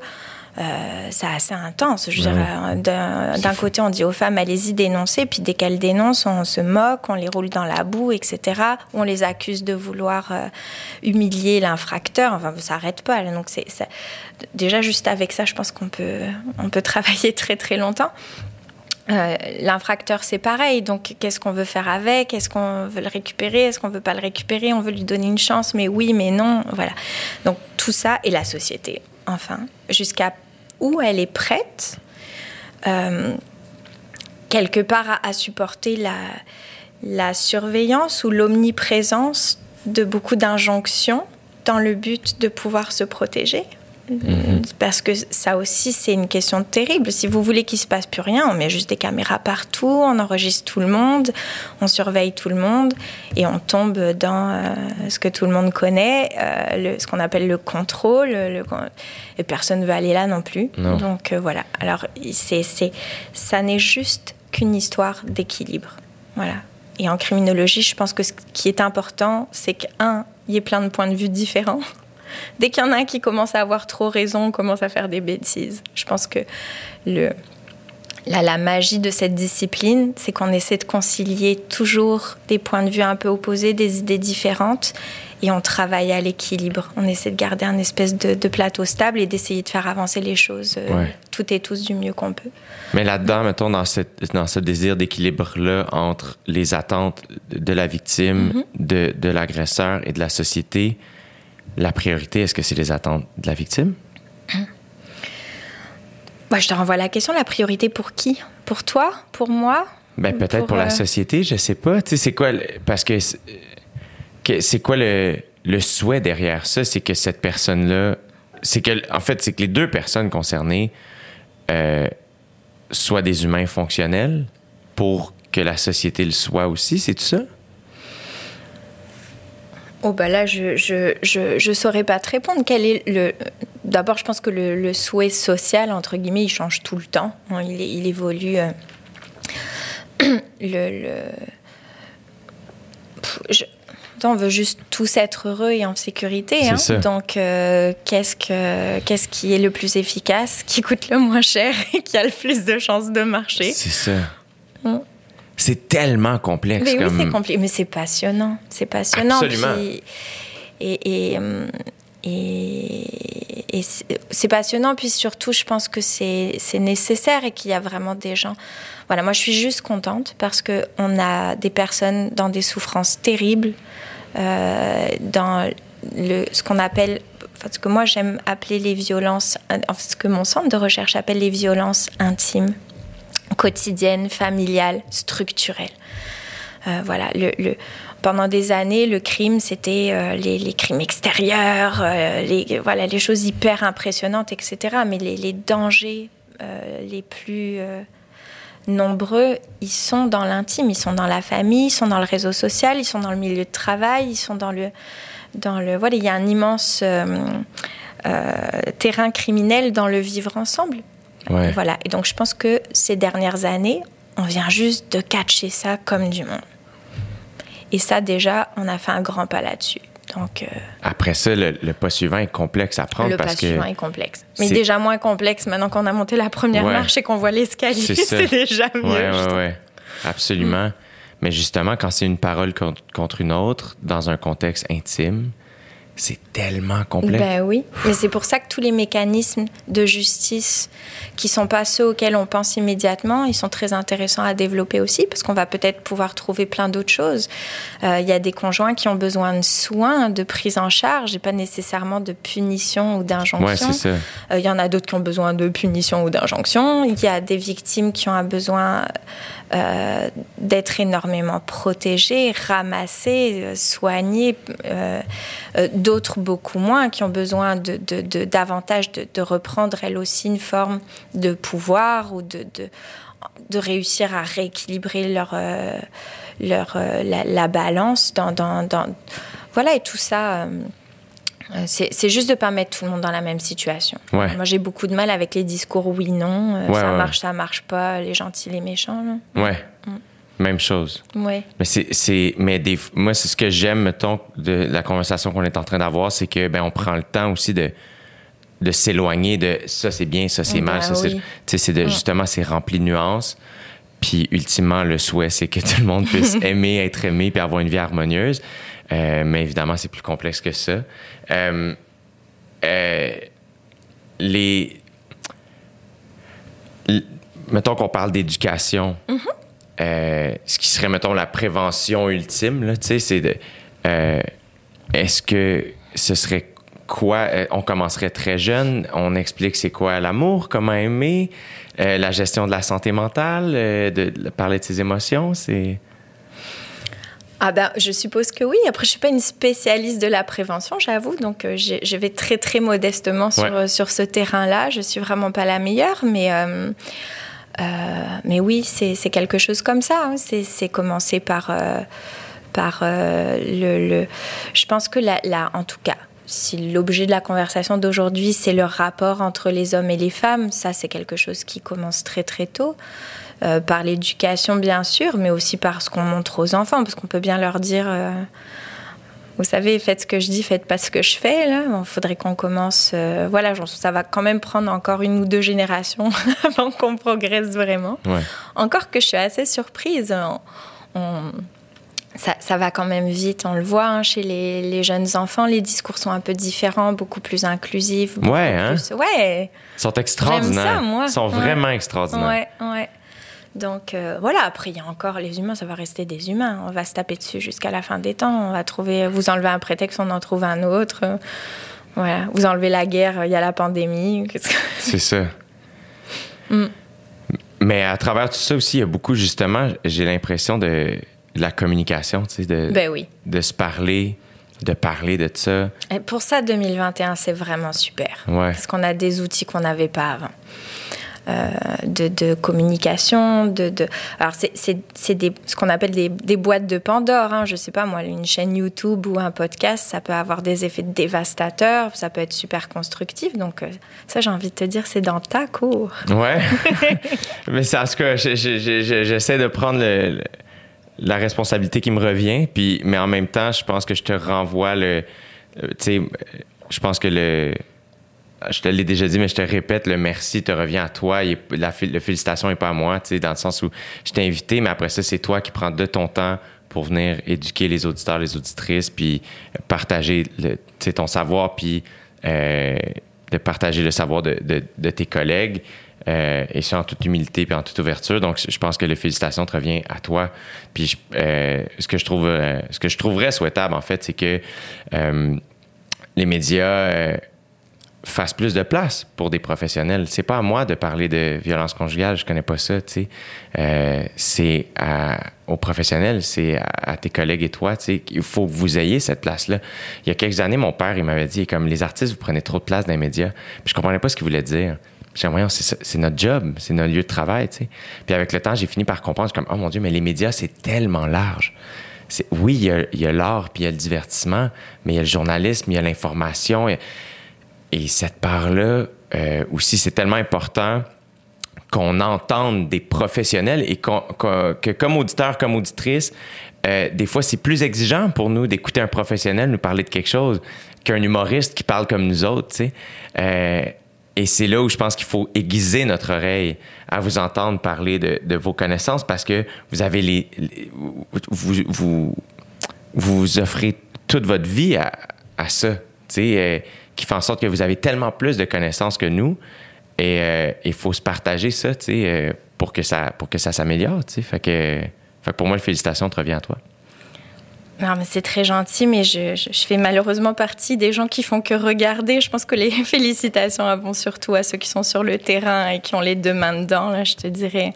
euh, c'est assez intense. Je euh, d'un côté, on dit aux femmes, allez-y dénoncer, puis dès qu'elles dénoncent, on se moque, on les roule dans la boue, etc. On les accuse de vouloir euh, humilier l'infracteur. Enfin, ça n'arrête pas. Donc, c'est déjà juste avec ça, je pense qu'on peut, on peut travailler très très longtemps. l'infracteur, c'est pareil. Donc, qu'est-ce qu'on veut faire avec? Est-ce qu'on veut le récupérer? Est-ce qu'on veut pas le récupérer? On veut lui donner une chance, mais oui, mais non. Voilà. Donc, tout ça et la société enfin, jusqu'à où elle est prête, euh, quelque part à, supporter la, la surveillance ou l'omniprésence de beaucoup d'injonctions dans le but de pouvoir se protéger. Mhm. Parce que ça aussi, c'est une question terrible. Si vous voulez qu'il se passe plus rien, on met juste des caméras partout, on enregistre tout le monde, on surveille tout le monde et on tombe dans euh, ce que tout le monde connaît, euh, ce qu'on appelle le contrôle. et personne ne veut aller là non plus. Donc euh, voilà. Alors, c'est, ça n'est juste qu'une histoire d'équilibre. Voilà. Et en criminologie, je pense que ce qui est important, c'est qu'un, il y ait plein de points de vue différents Dès qu'il y en a un qui commence à avoir trop raison, on commence à faire des bêtises. Je pense que le, la, magie de cette discipline, c'est qu'on essaie de concilier toujours des points de vue un peu opposés, des idées différentes, et on travaille à l'équilibre. On essaie de garder un espèce de, plateau stable et d'essayer de faire avancer les choses euh, toutes et tous du mieux qu'on peut. Mais là-dedans, mettons, dans, dans ce désir d'équilibre-là entre les attentes de la victime, mm-hmm. de, de l'agresseur et de la société, la priorité, est-ce que c'est les attentes de la victime? Bah, je te renvoie la question, la priorité pour qui? Pour toi? Pour moi? Ben, peut-être pour, la euh, société, je sais pas. Tu sais, c'est quoi... Parce que c'est quoi le, le souhait derrière ça? C'est que cette personne-là... C'est que, en fait, c'est que les deux personnes concernées euh, soient des humains fonctionnels pour que la société le soit aussi, c'est tout ça? Oh bah là, je je, je, je saurais pas te répondre. Quel est le D'abord, je pense que le, souhait social entre guillemets, il change tout le temps. Hein. il, il, évolue. Euh, le, le... on veut juste tous être heureux et en sécurité. Hein. Donc, euh, qu'est-ce que qu'est-ce qui est le plus efficace, qui coûte le moins cher et qui a le plus de chances de marcher? C'est ça. Hum. C'est tellement complexe. Mais oui, c'est complexe, mais c'est passionnant. C'est passionnant. Absolument. et, et, et, c'est passionnant, puis surtout, je pense que c'est nécessaire et qu'il y a vraiment des gens. Voilà, moi, je suis juste contente parce qu'on a des personnes dans des souffrances terribles, euh, dans le, ce qu'on appelle ce que moi j'aime appeler les violences, ce que mon centre de recherche appelle les violences intimes quotidienne, familiale, structurelle. Euh, voilà, pendant des années, le crime, c'était euh, les, crimes extérieurs, euh, les choses hyper impressionnantes, etc. Mais les, dangers les plus nombreux, ils sont dans l'intime, ils sont dans la famille, ils sont dans le réseau social, ils sont dans le milieu de travail, ils sont dans le... Dans le voilà, il y a un immense terrain criminel dans le vivre ensemble. Voilà. Et donc, je pense que ces dernières années, on vient juste de catcher ça comme du monde. Et ça, déjà, on a fait un grand pas là-dessus. Donc, euh, Après ça, le, le, pas suivant est complexe à prendre le parce pas que. suivant est complexe. Mais déjà moins complexe maintenant qu'on a monté la première Ouais. marche et qu'on voit l'escalier. C'est déjà mieux. Ouais, ouais. Absolument. Mais justement, quand c'est une parole contre, contre une autre, dans un contexte intime, c'est tellement complexe. Ben oui, mais c'est pour ça que tous les mécanismes de justice qui sont pas ceux auxquels on pense immédiatement, ils sont très intéressants à développer aussi parce qu'on va peut-être pouvoir trouver plein d'autres choses. Euh, Il y a des conjoints qui ont besoin de soins, de prise en charge et pas nécessairement de punition ou d'injonction. ouais, c'est ça. Euh, Il y en a d'autres qui ont besoin de punition ou d'injonction. Il y a des victimes qui ont un besoin euh, d'être énormément protégées, ramassées, euh, soignées. euh, euh, d'autres beaucoup moins, qui ont besoin de, de- de- davantage de, de reprendre elles aussi une forme de pouvoir ou de, de, réussir à rééquilibrer leur, euh, leur, euh, la, la balance dans, dans, dans- Voilà, et tout ça... euh, c'est juste de pas mettre tout le monde dans la même situation. Ouais. Moi, j'ai beaucoup de mal avec les discours oui-non, Ouais, ça ouais. marche, ça marche pas, les gentils, les méchants. Ouais. Même chose. Ouais. Mais c'est, c'est, mais des, moi, c'est ce que j'aime, mettons, de la conversation qu'on est en train d'avoir, c'est que, ben, on prend le temps aussi de, de s'éloigner de ça c'est bien, ça c'est Ben mal, ça c'est, oui. tu sais, c'est de, justement, c'est rempli de nuances. Puis, ultimement, le souhait, c'est que tout le monde puisse aimer, être aimé, puis avoir une vie harmonieuse. Euh, mais évidemment, c'est plus complexe que ça. Euh, euh, les, mettons qu'on parle d'éducation, euh, ce qui serait, mettons, la prévention ultime, là, tu sais, c'est de. euh, Est-ce que ce serait quoi? euh, on commencerait très jeune, on explique c'est quoi l'amour, comment aimer, euh, la gestion de la santé mentale, de, de parler de ses émotions, c'est. Ah ben, je suppose que oui. Après, je suis pas une spécialiste de la prévention, j'avoue. Donc, euh, je vais très, très modestement sur, Ouais. sur ce terrain-là. Je suis vraiment pas la meilleure, mais, euh, mais oui, c'est quelque chose comme ça. hein. C'est commencer par, euh, par euh, le, Je pense que là, en tout cas, si l'objet de la conversation d'aujourd'hui, c'est le rapport entre les hommes et les femmes, ça, c'est quelque chose qui commence très, très tôt. Euh, par l'éducation, bien sûr, mais aussi par ce qu'on montre aux enfants, parce qu'on peut bien leur dire, euh, vous savez, faites ce que je dis, faites pas ce que je fais. Là, il faudrait qu'on commence. euh, voilà, ça va quand même prendre encore une ou deux générations avant qu'on progresse vraiment. Ouais. Encore que je suis assez surprise. On- on- ça, ça va quand même vite, on le voit hein, chez les, les jeunes enfants. Les discours sont un peu différents, beaucoup plus inclusifs. beaucoup Ouais, hein? plus- Ouais. Ils sont extraordinaires. J'aime ça, moi. Ils sont Ouais. vraiment extraordinaires. Ouais, ouais. Donc euh, voilà, après il y a encore les humains, ça va rester des humains. On va se taper dessus jusqu'à la fin des temps. On va trouver, vous enlevez un prétexte, on en trouve un autre. Voilà, vous enlevez la guerre, il y a la pandémie. C'est ça. Mm. Mais à travers tout ça aussi, il y a beaucoup, justement, j'ai l'impression de, de la communication, tu sais, de, Ben oui. de se parler, de parler de ça. Et pour ça, 2021, c'est vraiment super. Ouais. Parce qu'on a des outils qu'on n'avait pas avant. Euh, de, de communication, de, de... alors c'est- ce qu'on appelle des, des boîtes de Pandore. Hein. Je sais pas moi, une chaîne YouTube ou un podcast, ça peut avoir des effets dévastateurs, ça peut être super constructif. Donc euh, ça, j'ai envie de te dire, c'est dans ta cour. Ouais. mais c'est en je- je- j'essaie de prendre le- le- la responsabilité qui me revient, puis, mais en même temps, je pense que je te renvoie le. euh, Tu sais, je pense que le. Je te l'ai déjà dit, mais je te répète, le merci te revient à toi. Est- la, félicitation n'est pas à moi, dans le sens où je t'ai invité, mais après ça, c'est toi qui prends de ton temps pour venir éduquer les auditeurs, les auditrices, puis partager tu sais, ton savoir, puis euh, de partager le savoir de, tes collègues. euh, et ça en toute humilité puis en toute ouverture. Donc, je pense que les félicitations te revient à toi. Puis, euh, ce que je trouve, euh, ce que je trouverais souhaitable en fait, c'est que euh, les médias fassent plus de place pour des professionnels. C'est pas à moi de parler de violence conjugale, je connais pas ça, tu sais. Euh, c'est aux professionnels, c'est à, tes collègues et toi, tu sais. Il faut que vous ayez cette place-là. Il y a quelques années, mon père, il m'avait dit, comme les artistes, vous prenez trop de place dans les médias. Puis je comprenais pas ce qu'il voulait dire. J'ai c'est notre job, c'est notre lieu de travail, tu sais. Puis avec le temps, j'ai fini par comprendre, comme, oh mon Dieu, mais les médias, c'est tellement large. Oui, il y a- l'art, puis il y a le divertissement, mais il y a le journalisme, il y a l'information. il et cette part-là, euh, aussi, c'est tellement important qu'on entende des professionnels et que comme auditeur, comme auditrice, euh, des fois, c'est plus exigeant pour nous d'écouter un professionnel nous parler de quelque chose qu'un humoriste qui parle comme nous autres, tu sais. Euh, et c'est là où je pense qu'il faut aiguiser notre oreille à vous entendre parler de, de vos connaissances parce que vous avez les, vous, vous, vous, offrez toute votre vie à, à ça, tu sais, euh, qui fait en sorte que vous avez tellement plus de connaissances que nous et il faut se partager ça, tu sais, pour que ça, pour que ça s'améliore, tu. Fait que fait pour moi, félicitations te revient à toi. Non, mais c'est très gentil, mais je, je, fais malheureusement partie des gens qui font que regarder. Je pense que les félicitations vont surtout à ceux qui sont sur le terrain et qui ont les deux mains dedans. Là, je te dirais,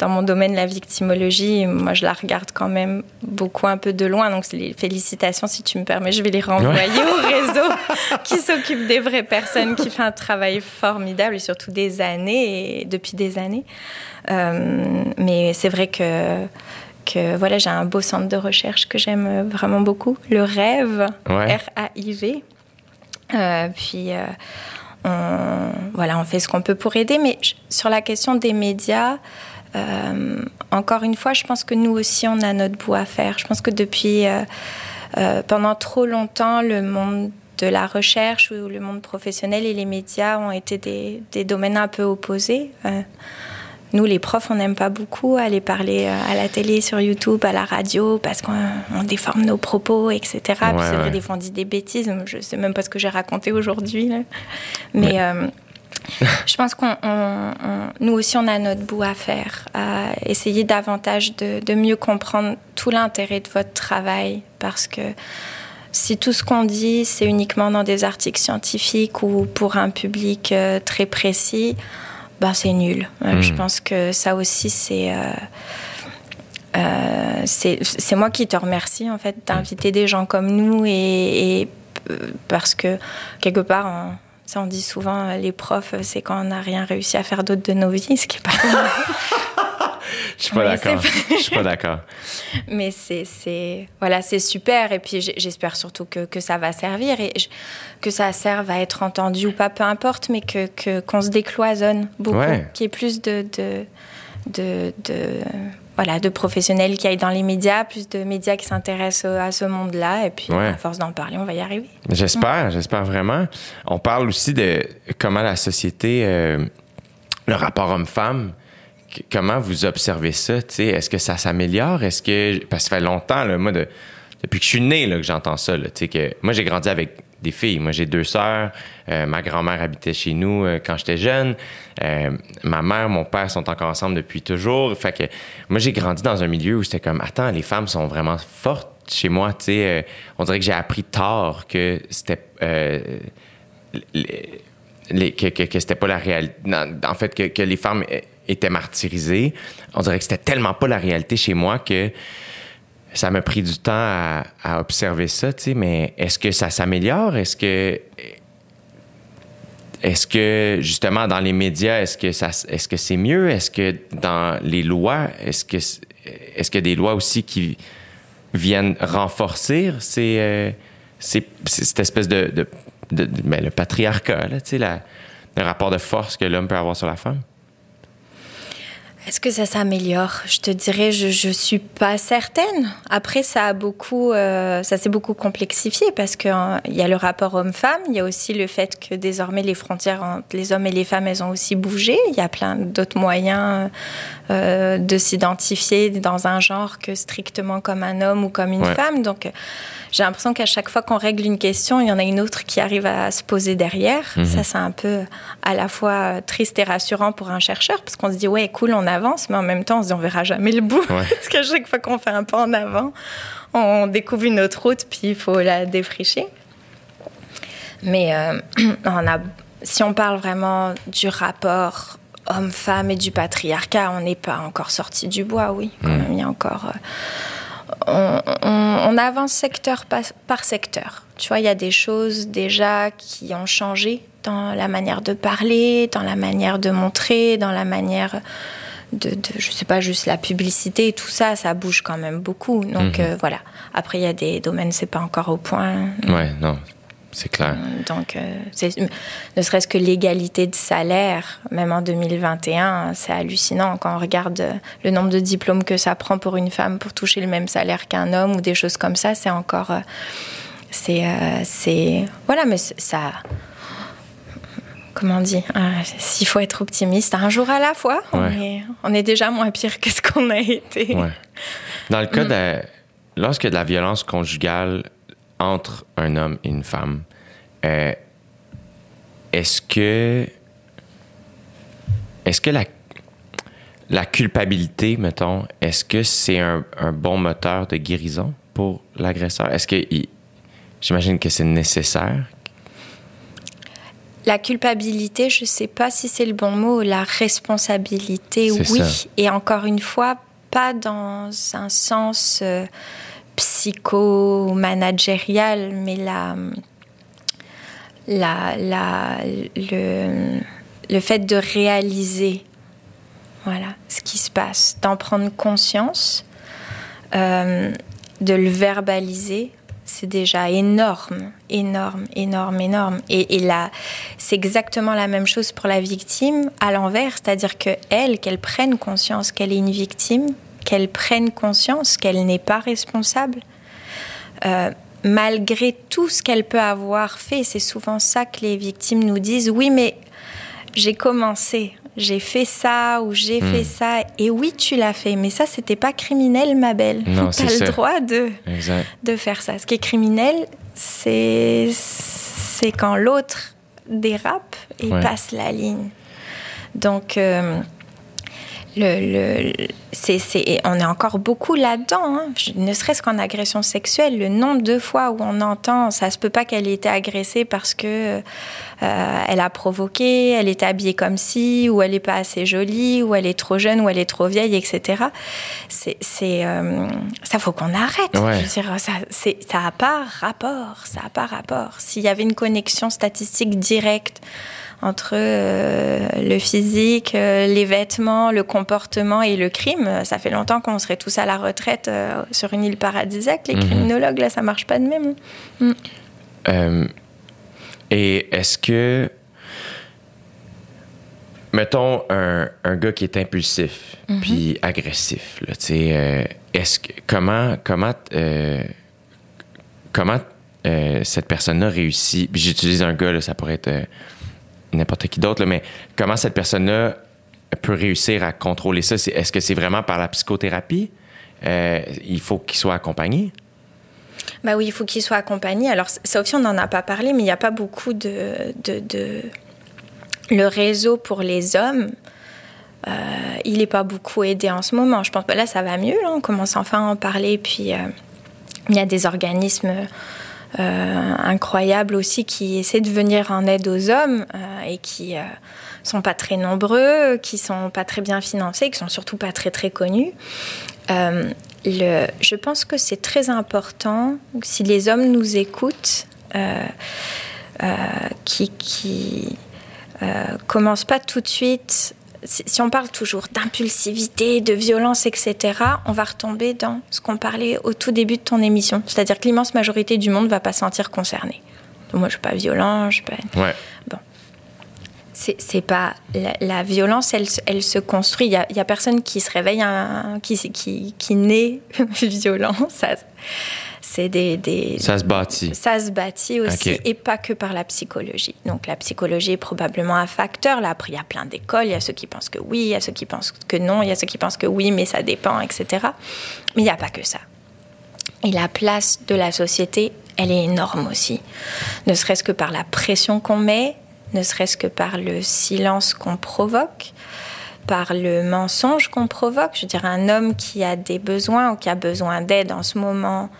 dans mon domaine, la victimologie, moi, je la regarde quand même beaucoup un peu de loin. Donc, les félicitations, si tu me permets, je vais les renvoyer au réseau qui s'occupe des vraies personnes, qui fait un travail formidable et surtout des années, et depuis des années. Euh, mais c'est vrai que que voilà, j'ai un beau centre de recherche que j'aime vraiment beaucoup, le Rêve, R-A-I-V. Euh, puis euh, on, voilà, on fait ce qu'on peut pour aider. Mais sur la question des médias, encore une fois, je pense que nous aussi, on a notre bout à faire. Je pense que depuis pendant trop longtemps, le monde de la recherche ou le monde professionnel et les médias ont été des, des domaines un peu opposés. Nous, les profs, on n'aime pas beaucoup aller parler euh, à la télé, sur YouTube, à la radio, parce qu'on déforme nos propos, etc. Puis c'est vrai, des fois, on dit des bêtises. Je sais même pas ce que j'ai raconté aujourd'hui. Mais euh, je pense qu'on, nous aussi, on a notre bout à faire, à essayer davantage de, mieux comprendre tout l'intérêt de votre travail, parce que si tout ce qu'on dit, c'est uniquement dans des articles scientifiques ou pour un public euh, très précis, ben, c'est nul. Euh, je hmm. pense que ça aussi, c'est. Euh, euh, c'est moi qui te remercie en fait d'inviter des gens comme nous et, parce que quelque part on, ça on dit souvent les profs c'est quand on n'a rien réussi à faire d'autre de nos vies ce qui est pas je suis pas d'accord. je suis pas d'accord. Mais c'est voilà c'est super. Et puis j'espère surtout que, que, ça va servir et que ça serve à être entendu ou pas peu importe mais que qu'on se décloisonne beaucoup. Qu'il y ait plus de, de, de, de voilà, de professionnels qui aillent dans les médias, plus de médias qui s'intéressent à ce monde-là. Et puis, à force d'en parler, on va y arriver. J'espère, j'espère vraiment. On parle aussi de comment la société, euh, le rapport homme-femme, comment vous observez ça? Est-ce que ça s'améliore? Est-ce que. Parce que ça fait longtemps, là, moi, de, depuis que je suis né, que j'entends ça. Là, que, moi, j'ai grandi avec des filles. Moi, j'ai deux sœurs. Euh, ma grand-mère habitait chez nous euh, quand j'étais jeune. Euh, ma mère, mon père sont encore ensemble depuis toujours. Fait que moi, j'ai grandi dans un milieu où c'était comme, attends, les femmes sont vraiment fortes chez moi. Tu on dirait que j'ai appris tard que c'était c'était pas la réalité. En fait, que, les femmes étaient martyrisées. On dirait que c'était tellement pas la réalité chez moi que ça m'a pris du temps à, observer ça. Mais est-ce que ça s'améliore? Est-ce que est-ce que justement dans les médias, est-ce que ça, est-ce que c'est mieux? Est-ce que dans les lois, est-ce que est-ce qu'il des lois aussi qui viennent renforcer euh, cette espèce de, ben, le patriarcat, le rapport de force que l'homme peut avoir sur la femme? Est-ce que ça s'améliore? Je te dirais, je je suis pas certaine. Après, ça a beaucoup, euh, ça s'est beaucoup complexifié parce que euh, il y a le rapport homme-femme, il y a aussi le fait que désormais les frontières entre les hommes et les femmes, elles ont aussi bougé. Il y a plein d'autres moyens euh, de s'identifier dans un genre que strictement comme un homme ou comme une femme. Donc j'ai l'impression qu'à chaque fois qu'on règle une question, il y en a une autre qui arrive à se poser derrière. Mhm. Ça, c'est un peu à la fois triste et rassurant pour un chercheur, parce qu'on se dit, ouais, cool, on avance, mais en même temps, on se dit, on verra jamais le bout. parce qu'à chaque fois qu'on fait un pas en avant, on découvre une autre route, puis il faut la défricher. Mais euh, on a, si on parle vraiment du rapport homme-femme et du patriarcat, on n'est pas encore sorti du bois, oui. Quand mhm. même, il y a encore. Euh, on, avance secteur par, secteur. Tu vois, il y a des choses déjà qui ont changé dans la manière de parler, dans la manière de montrer, dans la manière de, de je sais pas, juste la publicité, tout ça, ça bouge quand même beaucoup. Donc mhm. euh, voilà. Après, il y a des domaines, c'est pas encore au point. Ouais, non. C'est clair. Donc, euh, ne serait-ce que l'égalité de salaire, même en 2021, c'est hallucinant quand on regarde le nombre de diplômes que ça prend pour une femme pour toucher le même salaire qu'un homme ou des choses comme ça. C'est encore. Euh, c'est. c'est voilà, mais ça comment on dit, s'il faut être optimiste, un jour à la fois, on, est, déjà moins pire que ce qu'on a été. Dans le cas mm. de, a de la violence conjugale entre un homme et une femme, euh, est-ce que est-ce que la, la culpabilité, mettons, est-ce que c'est un, bon moteur de guérison pour l'agresseur? Est-ce que j'imagine que c'est nécessaire la culpabilité, je ne sais pas si c'est le bon mot. La responsabilité, oui. Et encore une fois, pas dans un sens euh, psycho-managérial, mais la, la, la, le, le fait de réaliser voilà, ce qui se passe, d'en prendre conscience, euh, de le verbaliser, c'est déjà énorme, énorme, énorme, énorme. Et, là, c'est exactement la même chose pour la victime à l'envers, c'est-à-dire que elle, qu'elle prenne conscience qu'elle est une victime, qu'elle prenne conscience qu'elle n'est pas responsable. Euh, malgré tout ce qu'elle peut avoir fait, c'est souvent ça que les victimes nous disent. Oui, mais j'ai commencé, j'ai fait ça ou j'ai hmm. fait ça. Et oui, tu l'as fait, mais ça, c'était pas criminel, ma belle. Tu as le droit de, de faire ça. Ce qui est criminel, c'est quand l'autre dérape et passe la ligne. Donc, euh, le, on est encore beaucoup là-dedans. Hein. Ne serait-ce qu'en agression sexuelle, le nombre de fois où on entend ça se peut pas qu'elle ait été agressée parce que euh, elle a provoqué, elle est habillée comme si, ou elle n'est pas assez jolie, ou elle est trop jeune, ou elle est trop vieille, etc. C'est, euh, ça faut qu'on arrête. ça, ça a pas rapport. Ça a pas rapport. S'il y avait une connexion statistique directe entre euh, le physique, euh, les vêtements, le comportement et le crime. Ça fait longtemps qu'on serait tous à la retraite euh, sur une île paradisiaque. Les mhm. criminologues, là, ça marche pas de même. Mm. et est-ce que, mettons, un, un, gars qui est impulsif mhm. puis agressif, là, est-ce que, comment, comment, comment cette personne-là réussit? J'utilise un gars, là, ça pourrait être n'importe qui d'autre, mais comment cette personne-là peut réussir à contrôler ça? Est-ce que c'est vraiment par la psychothérapie? Euh, il faut qu'il soit accompagné? Bah oui, il faut qu'il soit accompagné. Alors, ça aussi, on n'en a pas parlé, mais il n'y a pas beaucoup de, de, Le réseau pour les hommes, euh, il n'est pas beaucoup aidé en ce moment. Je pense que là, ça va mieux. on commence enfin à en parler. Puis, euh, il y a des organismes incroyables aussi qui essaient de venir en aide aux hommes euh, et qui euh, sont pas très nombreux, qui sont pas très bien financés, qui sont surtout pas très très connus. Je pense que c'est très important si les hommes nous écoutent, qui, qui commencent pas tout de suite si on parle toujours d'impulsivité, de violence, etc., on va retomber dans ce qu'on parlait au tout début de ton émission. C'est-à-dire que l'immense majorité du monde ne va pas se sentir concernée. moi, je ne suis pas violent, je suis pas... Ouais. Bon. C'est pas... La, violence, elle, elle, se construit. Il n'y a, a, personne qui se réveille, qui, qui, qui naît violent. Ça, c'est des, Ça se bâtit. Ça se bâtit aussi, et pas que par la psychologie. Donc la psychologie est probablement un facteur. Là, après, il y a plein d'écoles. Il y a ceux qui pensent que oui, il y a ceux qui pensent que non, il y a ceux qui pensent que oui, mais ça dépend, etc. Mais il n'y a pas que ça. Et la place de la société, elle est énorme aussi. Ne serait-ce que par la pression qu'on met, ne serait-ce que par le silence qu'on provoque par le mensonge qu'on provoque. Je veux dire, un homme qui a des besoins ou qui a besoin d'aide en ce moment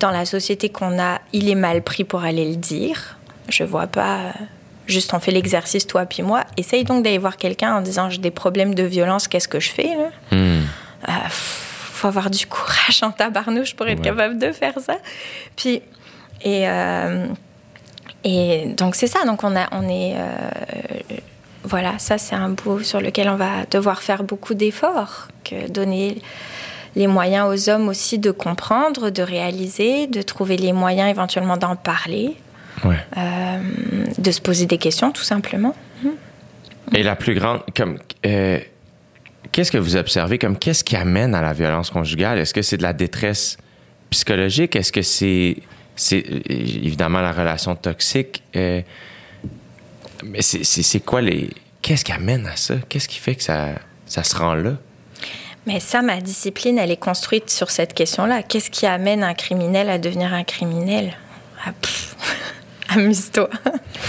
dans la société qu'on a, il est mal pris pour aller le dire. Je vois pas. Euh, juste, on fait l'exercice, toi puis moi. Essaye donc d'aller voir quelqu'un en disant j'ai des problèmes de violence, qu'est-ce que je fais là? Hmm. Euh, faut avoir du courage en tabarnouche pour être capable de faire ça. Puis, et, euh, et donc c'est ça. Donc on, a, on est. voilà, ça c'est un bout sur lequel on va devoir faire beaucoup d'efforts, que donner les moyens aux hommes aussi de comprendre, de réaliser, de trouver les moyens éventuellement d'en parler. Ouais. euh, de se poser des questions, tout simplement. Et la plus grande, comme, euh, qu'est-ce que vous observez comme qu'est-ce qui amène à la violence conjugale? Est-ce que c'est de la détresse psychologique? Est-ce que c'est, c'est euh, évidemment la relation toxique? Euh, mais c'est quoi les, qu'est-ce qui amène à ça? Qu'est-ce qui fait que ça, ça se rend là? Mais ça, ma discipline, elle est construite sur cette question-là. Qu'est-ce qui amène un criminel à devenir un criminel? Ah, Amuse-toi.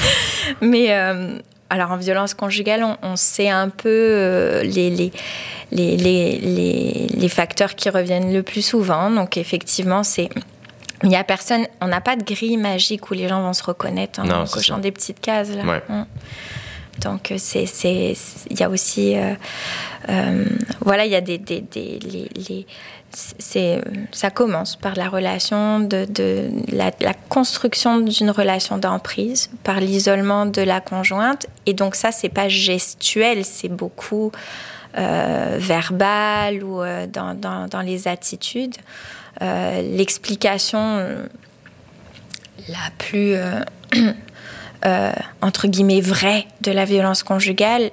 Mais euh, alors, en violence conjugale, on, on sait un peu euh, les, les, les, les, les, facteurs qui reviennent le plus souvent. Donc, effectivement, c'est. Il n'y a personne, on n'a pas de grille magique où les gens vont se reconnaître hein, Non, en cochant des petites cases. Là. Ouais. Hein. Donc, c'est, c'est, il y a aussi, euh, euh, voilà, il y a des, des, des les, c'est, ça commence par la relation de, de la, construction d'une relation d'emprise, par l'isolement de la conjointe, et donc ça, c'est pas gestuel, c'est beaucoup euh, verbal ou euh, dans, dans, dans les attitudes. Euh, l'explication euh, la plus euh, euh, entre guillemets vraie de la violence conjugale,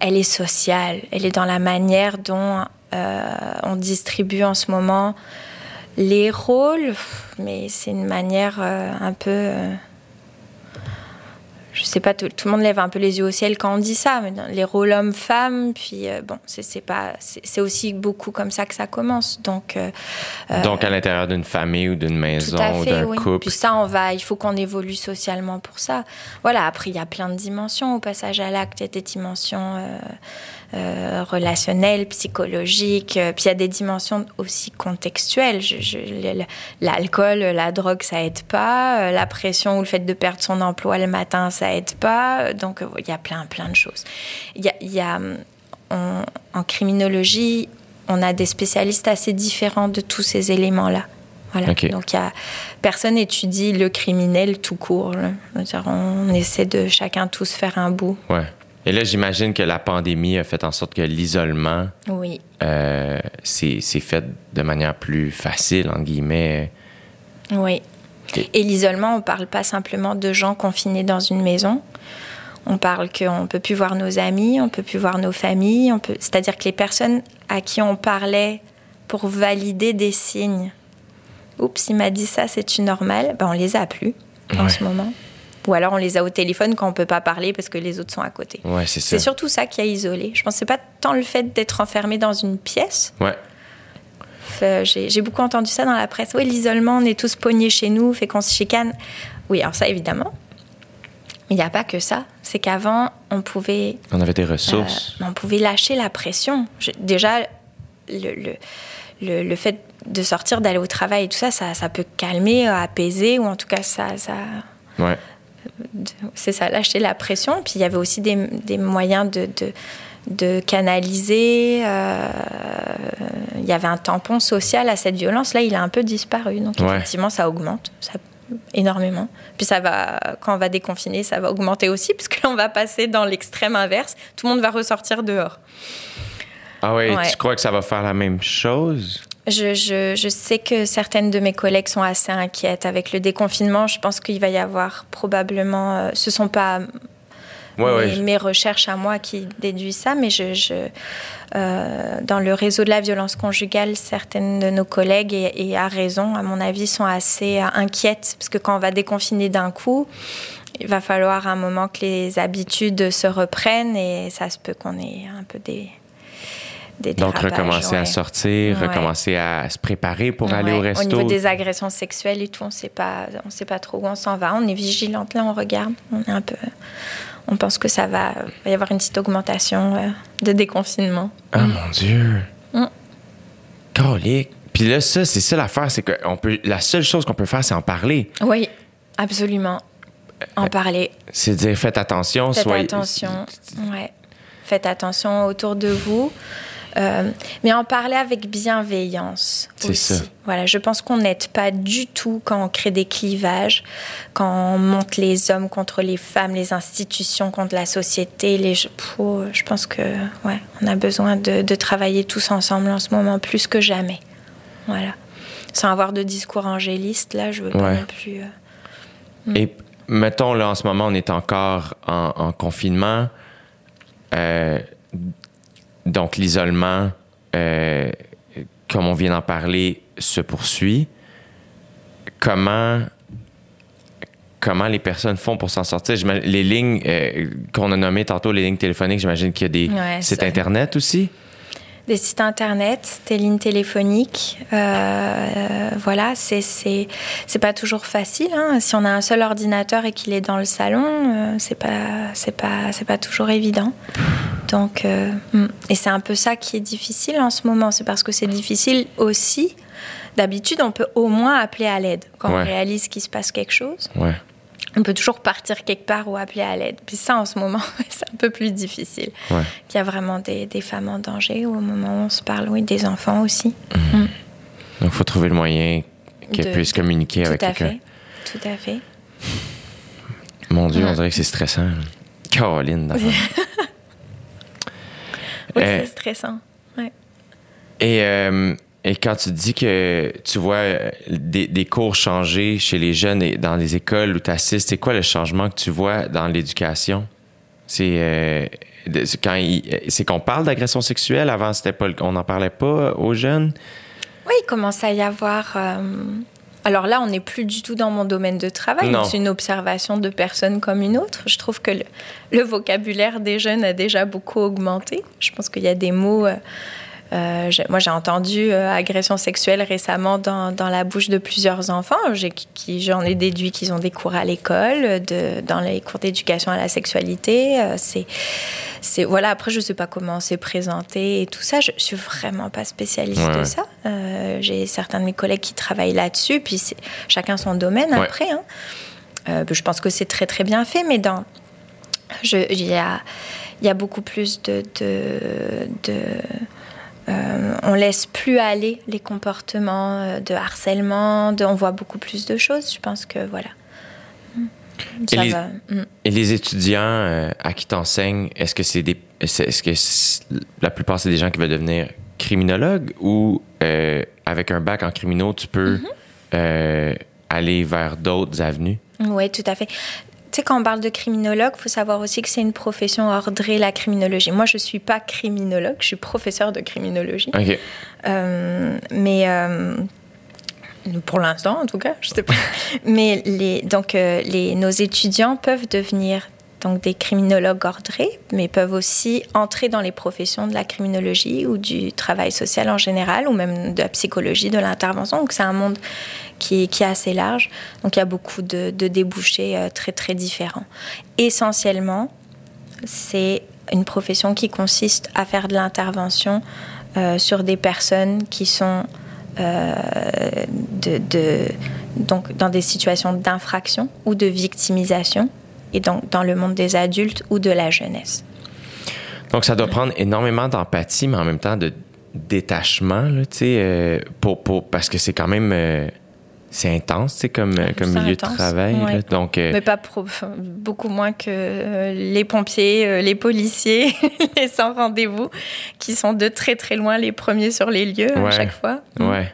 elle est sociale. Elle est dans la manière dont euh, on distribue en ce moment les rôles, mais c'est une manière euh, un peu. Je sais pas, tout, tout le monde lève un peu les yeux au ciel quand on dit ça, mais les rôles hommes-femmes, puis euh, bon, c'est pas, c'est aussi beaucoup comme ça que ça commence. Donc, euh, euh, Donc, à l'intérieur d'une famille ou d'une maison à ou fait, d'un oui. couple. Puis ça, on va, il faut qu'on évolue socialement pour ça. Voilà. Après, il y a plein de dimensions au passage à l'acte. Il y a des dimensions euh, relationnelles, psychologiques. Puis il y a des dimensions aussi contextuelles. L'alcool, la drogue, ça aide pas. La pression ou le fait de perdre son emploi le matin, ça aide pas. Donc euh, il y a plein, plein de choses. Il y a, il y a, on- en criminologie, on a des spécialistes assez différents de tous ces éléments-là. Voilà. Ok. Donc, y a, personne étudie le criminel tout court. on essaie de chacun tous faire un bout. Ouais. Et là, j'imagine que la pandémie a fait en sorte que l'isolement Oui. euh, c'est fait de manière plus facile, en guillemets. Oui. Et l'isolement, on parle pas simplement de gens confinés dans une maison. On parle qu'on peut plus voir nos amis, on peut plus voir nos familles. On peut... C'est-à-dire que les personnes à qui on parlait pour valider des signes, oups, il m'a dit ça, c'est-tu normal ben, On les a plus en ce moment. Ou alors on les a au téléphone quand on peut pas parler parce que les autres sont à côté. Ouais, c'est surtout ça qui a isolé. Je pense que pas tant le fait d'être enfermé dans une pièce. Ouais. Euh, J'ai beaucoup entendu ça dans la presse. Oui, l'isolement, on est tous pognés chez nous, fait qu'on se chicane. Oui, alors ça, évidemment. Mais il n'y a pas que ça. C'est qu'avant, on pouvait On avait des euh, ressources. on pouvait lâcher la pression. Je- déjà, le, le, le, le fait de sortir, d'aller au travail et tout ça, ça, ça peut calmer, euh, apaiser, ou en tout cas, ça, ça, Ouais. c'est ça, lâcher la pression. Puis il y avait aussi des, des moyens de, de, de canaliser. euh, il y avait un tampon social à cette violence. Là, il a un peu disparu. Donc Ouais. effectivement, ça augmente. Ça, énormément. Puis ça va, quand on va déconfiner, ça va augmenter aussi, parce que là, on va passer dans l'extrême inverse. Tout le monde va ressortir dehors. Ah ouais, Ouais. tu crois que ça va faire la même chose? Je, je, je sais que certaines de mes collègues sont assez inquiètes avec le déconfinement. Je pense qu'il va y avoir probablement. euh, ce sont pas Ouais, ouais. mes, je- mes recherches à moi qui déduisent ça, mais je, je, euh, dans le réseau de la violence conjugale, certaines de nos collègues, et, et à raison, à mon avis, sont assez euh, inquiètes, parce que quand on va déconfiner d'un coup, il va falloir un moment que les habitudes se reprennent, et ça se peut qu'on ait un peu des, Donc, recommencer à ouais. sortir, Ouais. recommencer à se préparer pour aller au Ouais, resto. Au niveau des agressions sexuelles et tout, on on sait pas trop où on s'en va. On est vigilante là, on regarde, on est un peu, on pense que ça va, va y avoir une petite augmentation euh, de déconfinement. Ah mon Dieu. Mm. Colique. Puis là, ça, c'est ça l'affaire, c'est que on peut, la seule chose qu'on peut faire, c'est en parler. Oui, absolument. En parler. C'est dire faites attention, Faites soyez. attention. Ouais. Faites attention autour de vous. Euh, mais en parler avec bienveillance C'est aussi. ça. Voilà, je pense qu'on n'aide pas du tout quand on crée des clivages, quand on monte les hommes contre les femmes, les institutions contre la société. Les... Oh, je pense que ouais, on a besoin de, de travailler tous ensemble en ce moment plus que jamais. Voilà. Sans avoir de discours angéliste, là, je veux pas Ouais. non plus. euh, Et mettons, là, en ce moment, on est encore en, en confinement. Euh, donc, l'isolement, euh, comme on vient d'en parler, se poursuit. Comment, comment les personnes font pour s'en sortir? Les lignes euh, qu'on a nommées tantôt, les lignes téléphoniques, j'imagine qu'il y a des Ouais, sites. Internet aussi. Des sites internet, des lignes téléphoniques, euh, euh, voilà, c'est c'est c'est pas toujours facile. hein. Si on a un seul ordinateur et qu'il est dans le salon, euh, c'est pas c'est pas c'est pas toujours évident. Donc euh, hmm. et c'est un peu ça qui est difficile en ce moment. C'est parce que c'est difficile aussi. D'habitude, on peut au moins appeler à l'aide quand Ouais. on réalise qu'il se passe quelque chose. Ouais. On peut toujours partir quelque part ou appeler à l'aide. Puis ça, en ce moment, c'est un peu plus difficile. Ouais. Il y a vraiment des, des femmes en danger au moment où on se parle, oui, des enfants aussi. Donc, il faut trouver le moyen qu'elle De- puisse communiquer avec Tout quelqu'un. Tout à fait. Mon Dieu, on dirait que c'est stressant. Caroline, d'abord. Oui, Euh, c'est stressant. Ouais. Et, euh, et quand tu dis que tu vois euh, des, des cours changer chez les jeunes et dans les écoles où tu assistes, c'est quoi le changement que tu vois dans l'éducation? C'est euh, quand il- c'est qu'on parle d'agression sexuelle. Avant, c'était pas, on n'en parlait pas aux jeunes. Oui, il commence à y avoir. euh, Alors là, on n'est plus du tout dans mon domaine de travail. C'est une observation de personnes comme une autre. Je trouve que le, le vocabulaire des jeunes a déjà beaucoup augmenté. Je pense qu'il y a des mots. euh, euh, moi, j'ai entendu euh, agression sexuelle récemment dans, dans la bouche de plusieurs enfants. J'ai- qui, j'en ai déduit qu'ils ont des cours à l'école, de, dans les cours d'éducation à la sexualité. Euh, c'est, c'est voilà. Après, je sais pas comment c'est présenté et tout ça. Je, je suis vraiment pas spécialiste Ouais. de ça. J'ai certains de mes collègues qui travaillent là-dessus. Puis c'est chacun son domaine Ouais. après. hein. Je pense que c'est très très bien fait, mais dans il y a il y a beaucoup plus de, de, de euh, on laisse plus aller les comportements euh, de harcèlement, de, on voit beaucoup plus de choses. Je pense que voilà. Et les-. Mm. Et les étudiants euh, à qui t'enseignes, est-ce que c'est des, est-ce que la plupart c'est des gens qui veulent devenir criminologues ou euh, avec un bac en criminaux tu peux Mm-hmm. aller vers d'autres avenues? Oui, tout à fait. Sais, quand on parle de criminologue, il faut savoir aussi que c'est une profession ordrée, la criminologie. Moi, je ne suis pas criminologue, je suis professeur de criminologie. Euh, mais euh, pour l'instant, en tout cas, je sais pas. mais les, donc, euh, les, nos étudiants peuvent devenir donc des criminologues ordrés, mais peuvent aussi entrer dans les professions de la criminologie ou du travail social en général, ou même de la psychologie, de l'intervention. Donc c'est un monde qui, qui est assez large. Donc il y a beaucoup de, de débouchés euh, très très différents. Essentiellement, c'est une profession qui consiste à faire de l'intervention euh, sur des personnes qui sont euh, de, de- donc dans des situations d'infraction ou de victimisation, et donc dans le monde des adultes ou de la jeunesse. Donc ça doit prendre énormément d'empathie, mais en même temps de détachement, là, euh, pour, pour, parce que c'est quand même euh, c'est intense, tu sais, comme, euh, comme C'est milieu intense, de travail. ouais. là. Donc, euh, Mais pas pro- beaucoup moins que euh, les pompiers, euh, les policiers, les sans rendez-vous, qui sont de très très loin les premiers sur les lieux Ouais. à chaque fois. ouais.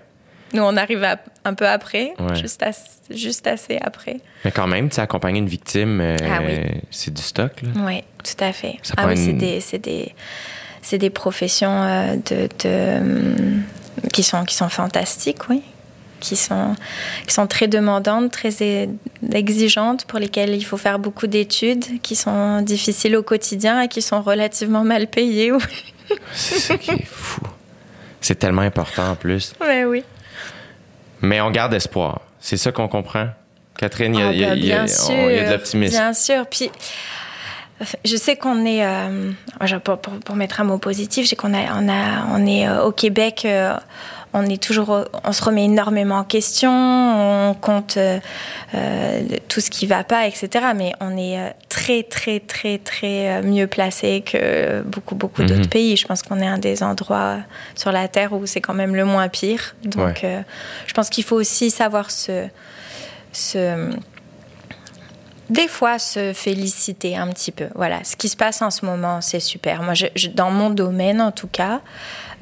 Nous, on arrive à- un peu après, Ouais. juste, as- juste assez après. Mais quand même, tu accompagner une victime, euh, Ah oui. c'est du stock, là. Oui, tout à fait. Ça ah oui, c'est une- des, c'est des, des professions euh, de, de, hum, qui, sont, qui sont fantastiques, oui. Qui sont, qui sont très demandantes, très exigeantes, pour lesquelles il faut faire beaucoup d'études, qui sont difficiles au quotidien et qui sont relativement mal payées. Oui, C'est ça qui est fou. C'est tellement important en plus. Ouais, oui. Mais on garde espoir. C'est ça qu'on comprend. Catherine, il y a, il y a- il y a- bien on- il y a de l'optimisme. Bien sûr. Puis, je sais qu'on est, euh, je- pour, pour- pour mettre un mot positif, j'ai qu'on a, on a, on est euh, au Québec, euh, on est toujours, on se remet énormément en question, on compte euh, euh, tout ce qui va pas, etc. Mais on est euh, très, très, très, très mieux placé que beaucoup, beaucoup Mhm. d'autres pays. Je pense qu'on est un des endroits sur la terre où c'est quand même le moins pire. Donc, Ouais. euh, je pense qu'il faut aussi savoir se, se des fois se féliciter un petit peu. Voilà, ce qui se passe en ce moment, c'est super. Moi, je, dans mon domaine, en tout cas,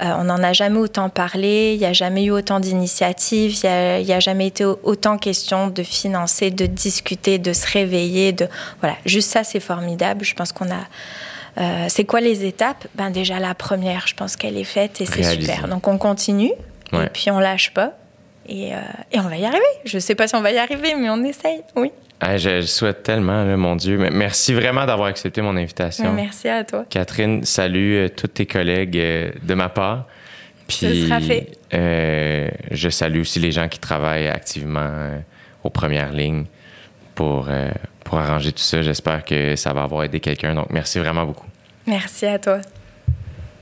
on n'en a jamais autant parlé, il n'y a jamais eu autant d'initiatives, il n'y a, jamais été autant question de financer, de discuter, de se réveiller. De, voilà, juste ça, c'est formidable. Je pense qu'on a. Euh, c'est quoi les étapes? Ben déjà la première, je pense qu'elle est faite et c'est super. Donc on continue et puis on lâche pas et, euh, et on va y arriver. Je ne sais pas si on va y arriver, mais on essaye. Oui. Ah, je, souhaite tellement, mon Dieu. Merci vraiment d'avoir accepté mon invitation. Merci à toi. Catherine, salut euh, tous tes collègues euh, de ma part. Puis, Ce sera fait. Euh, je salue aussi les gens qui travaillent activement aux premières lignes pour, pour arranger tout ça. J'espère que ça va avoir aidé quelqu'un. Donc, merci vraiment beaucoup. Merci à toi.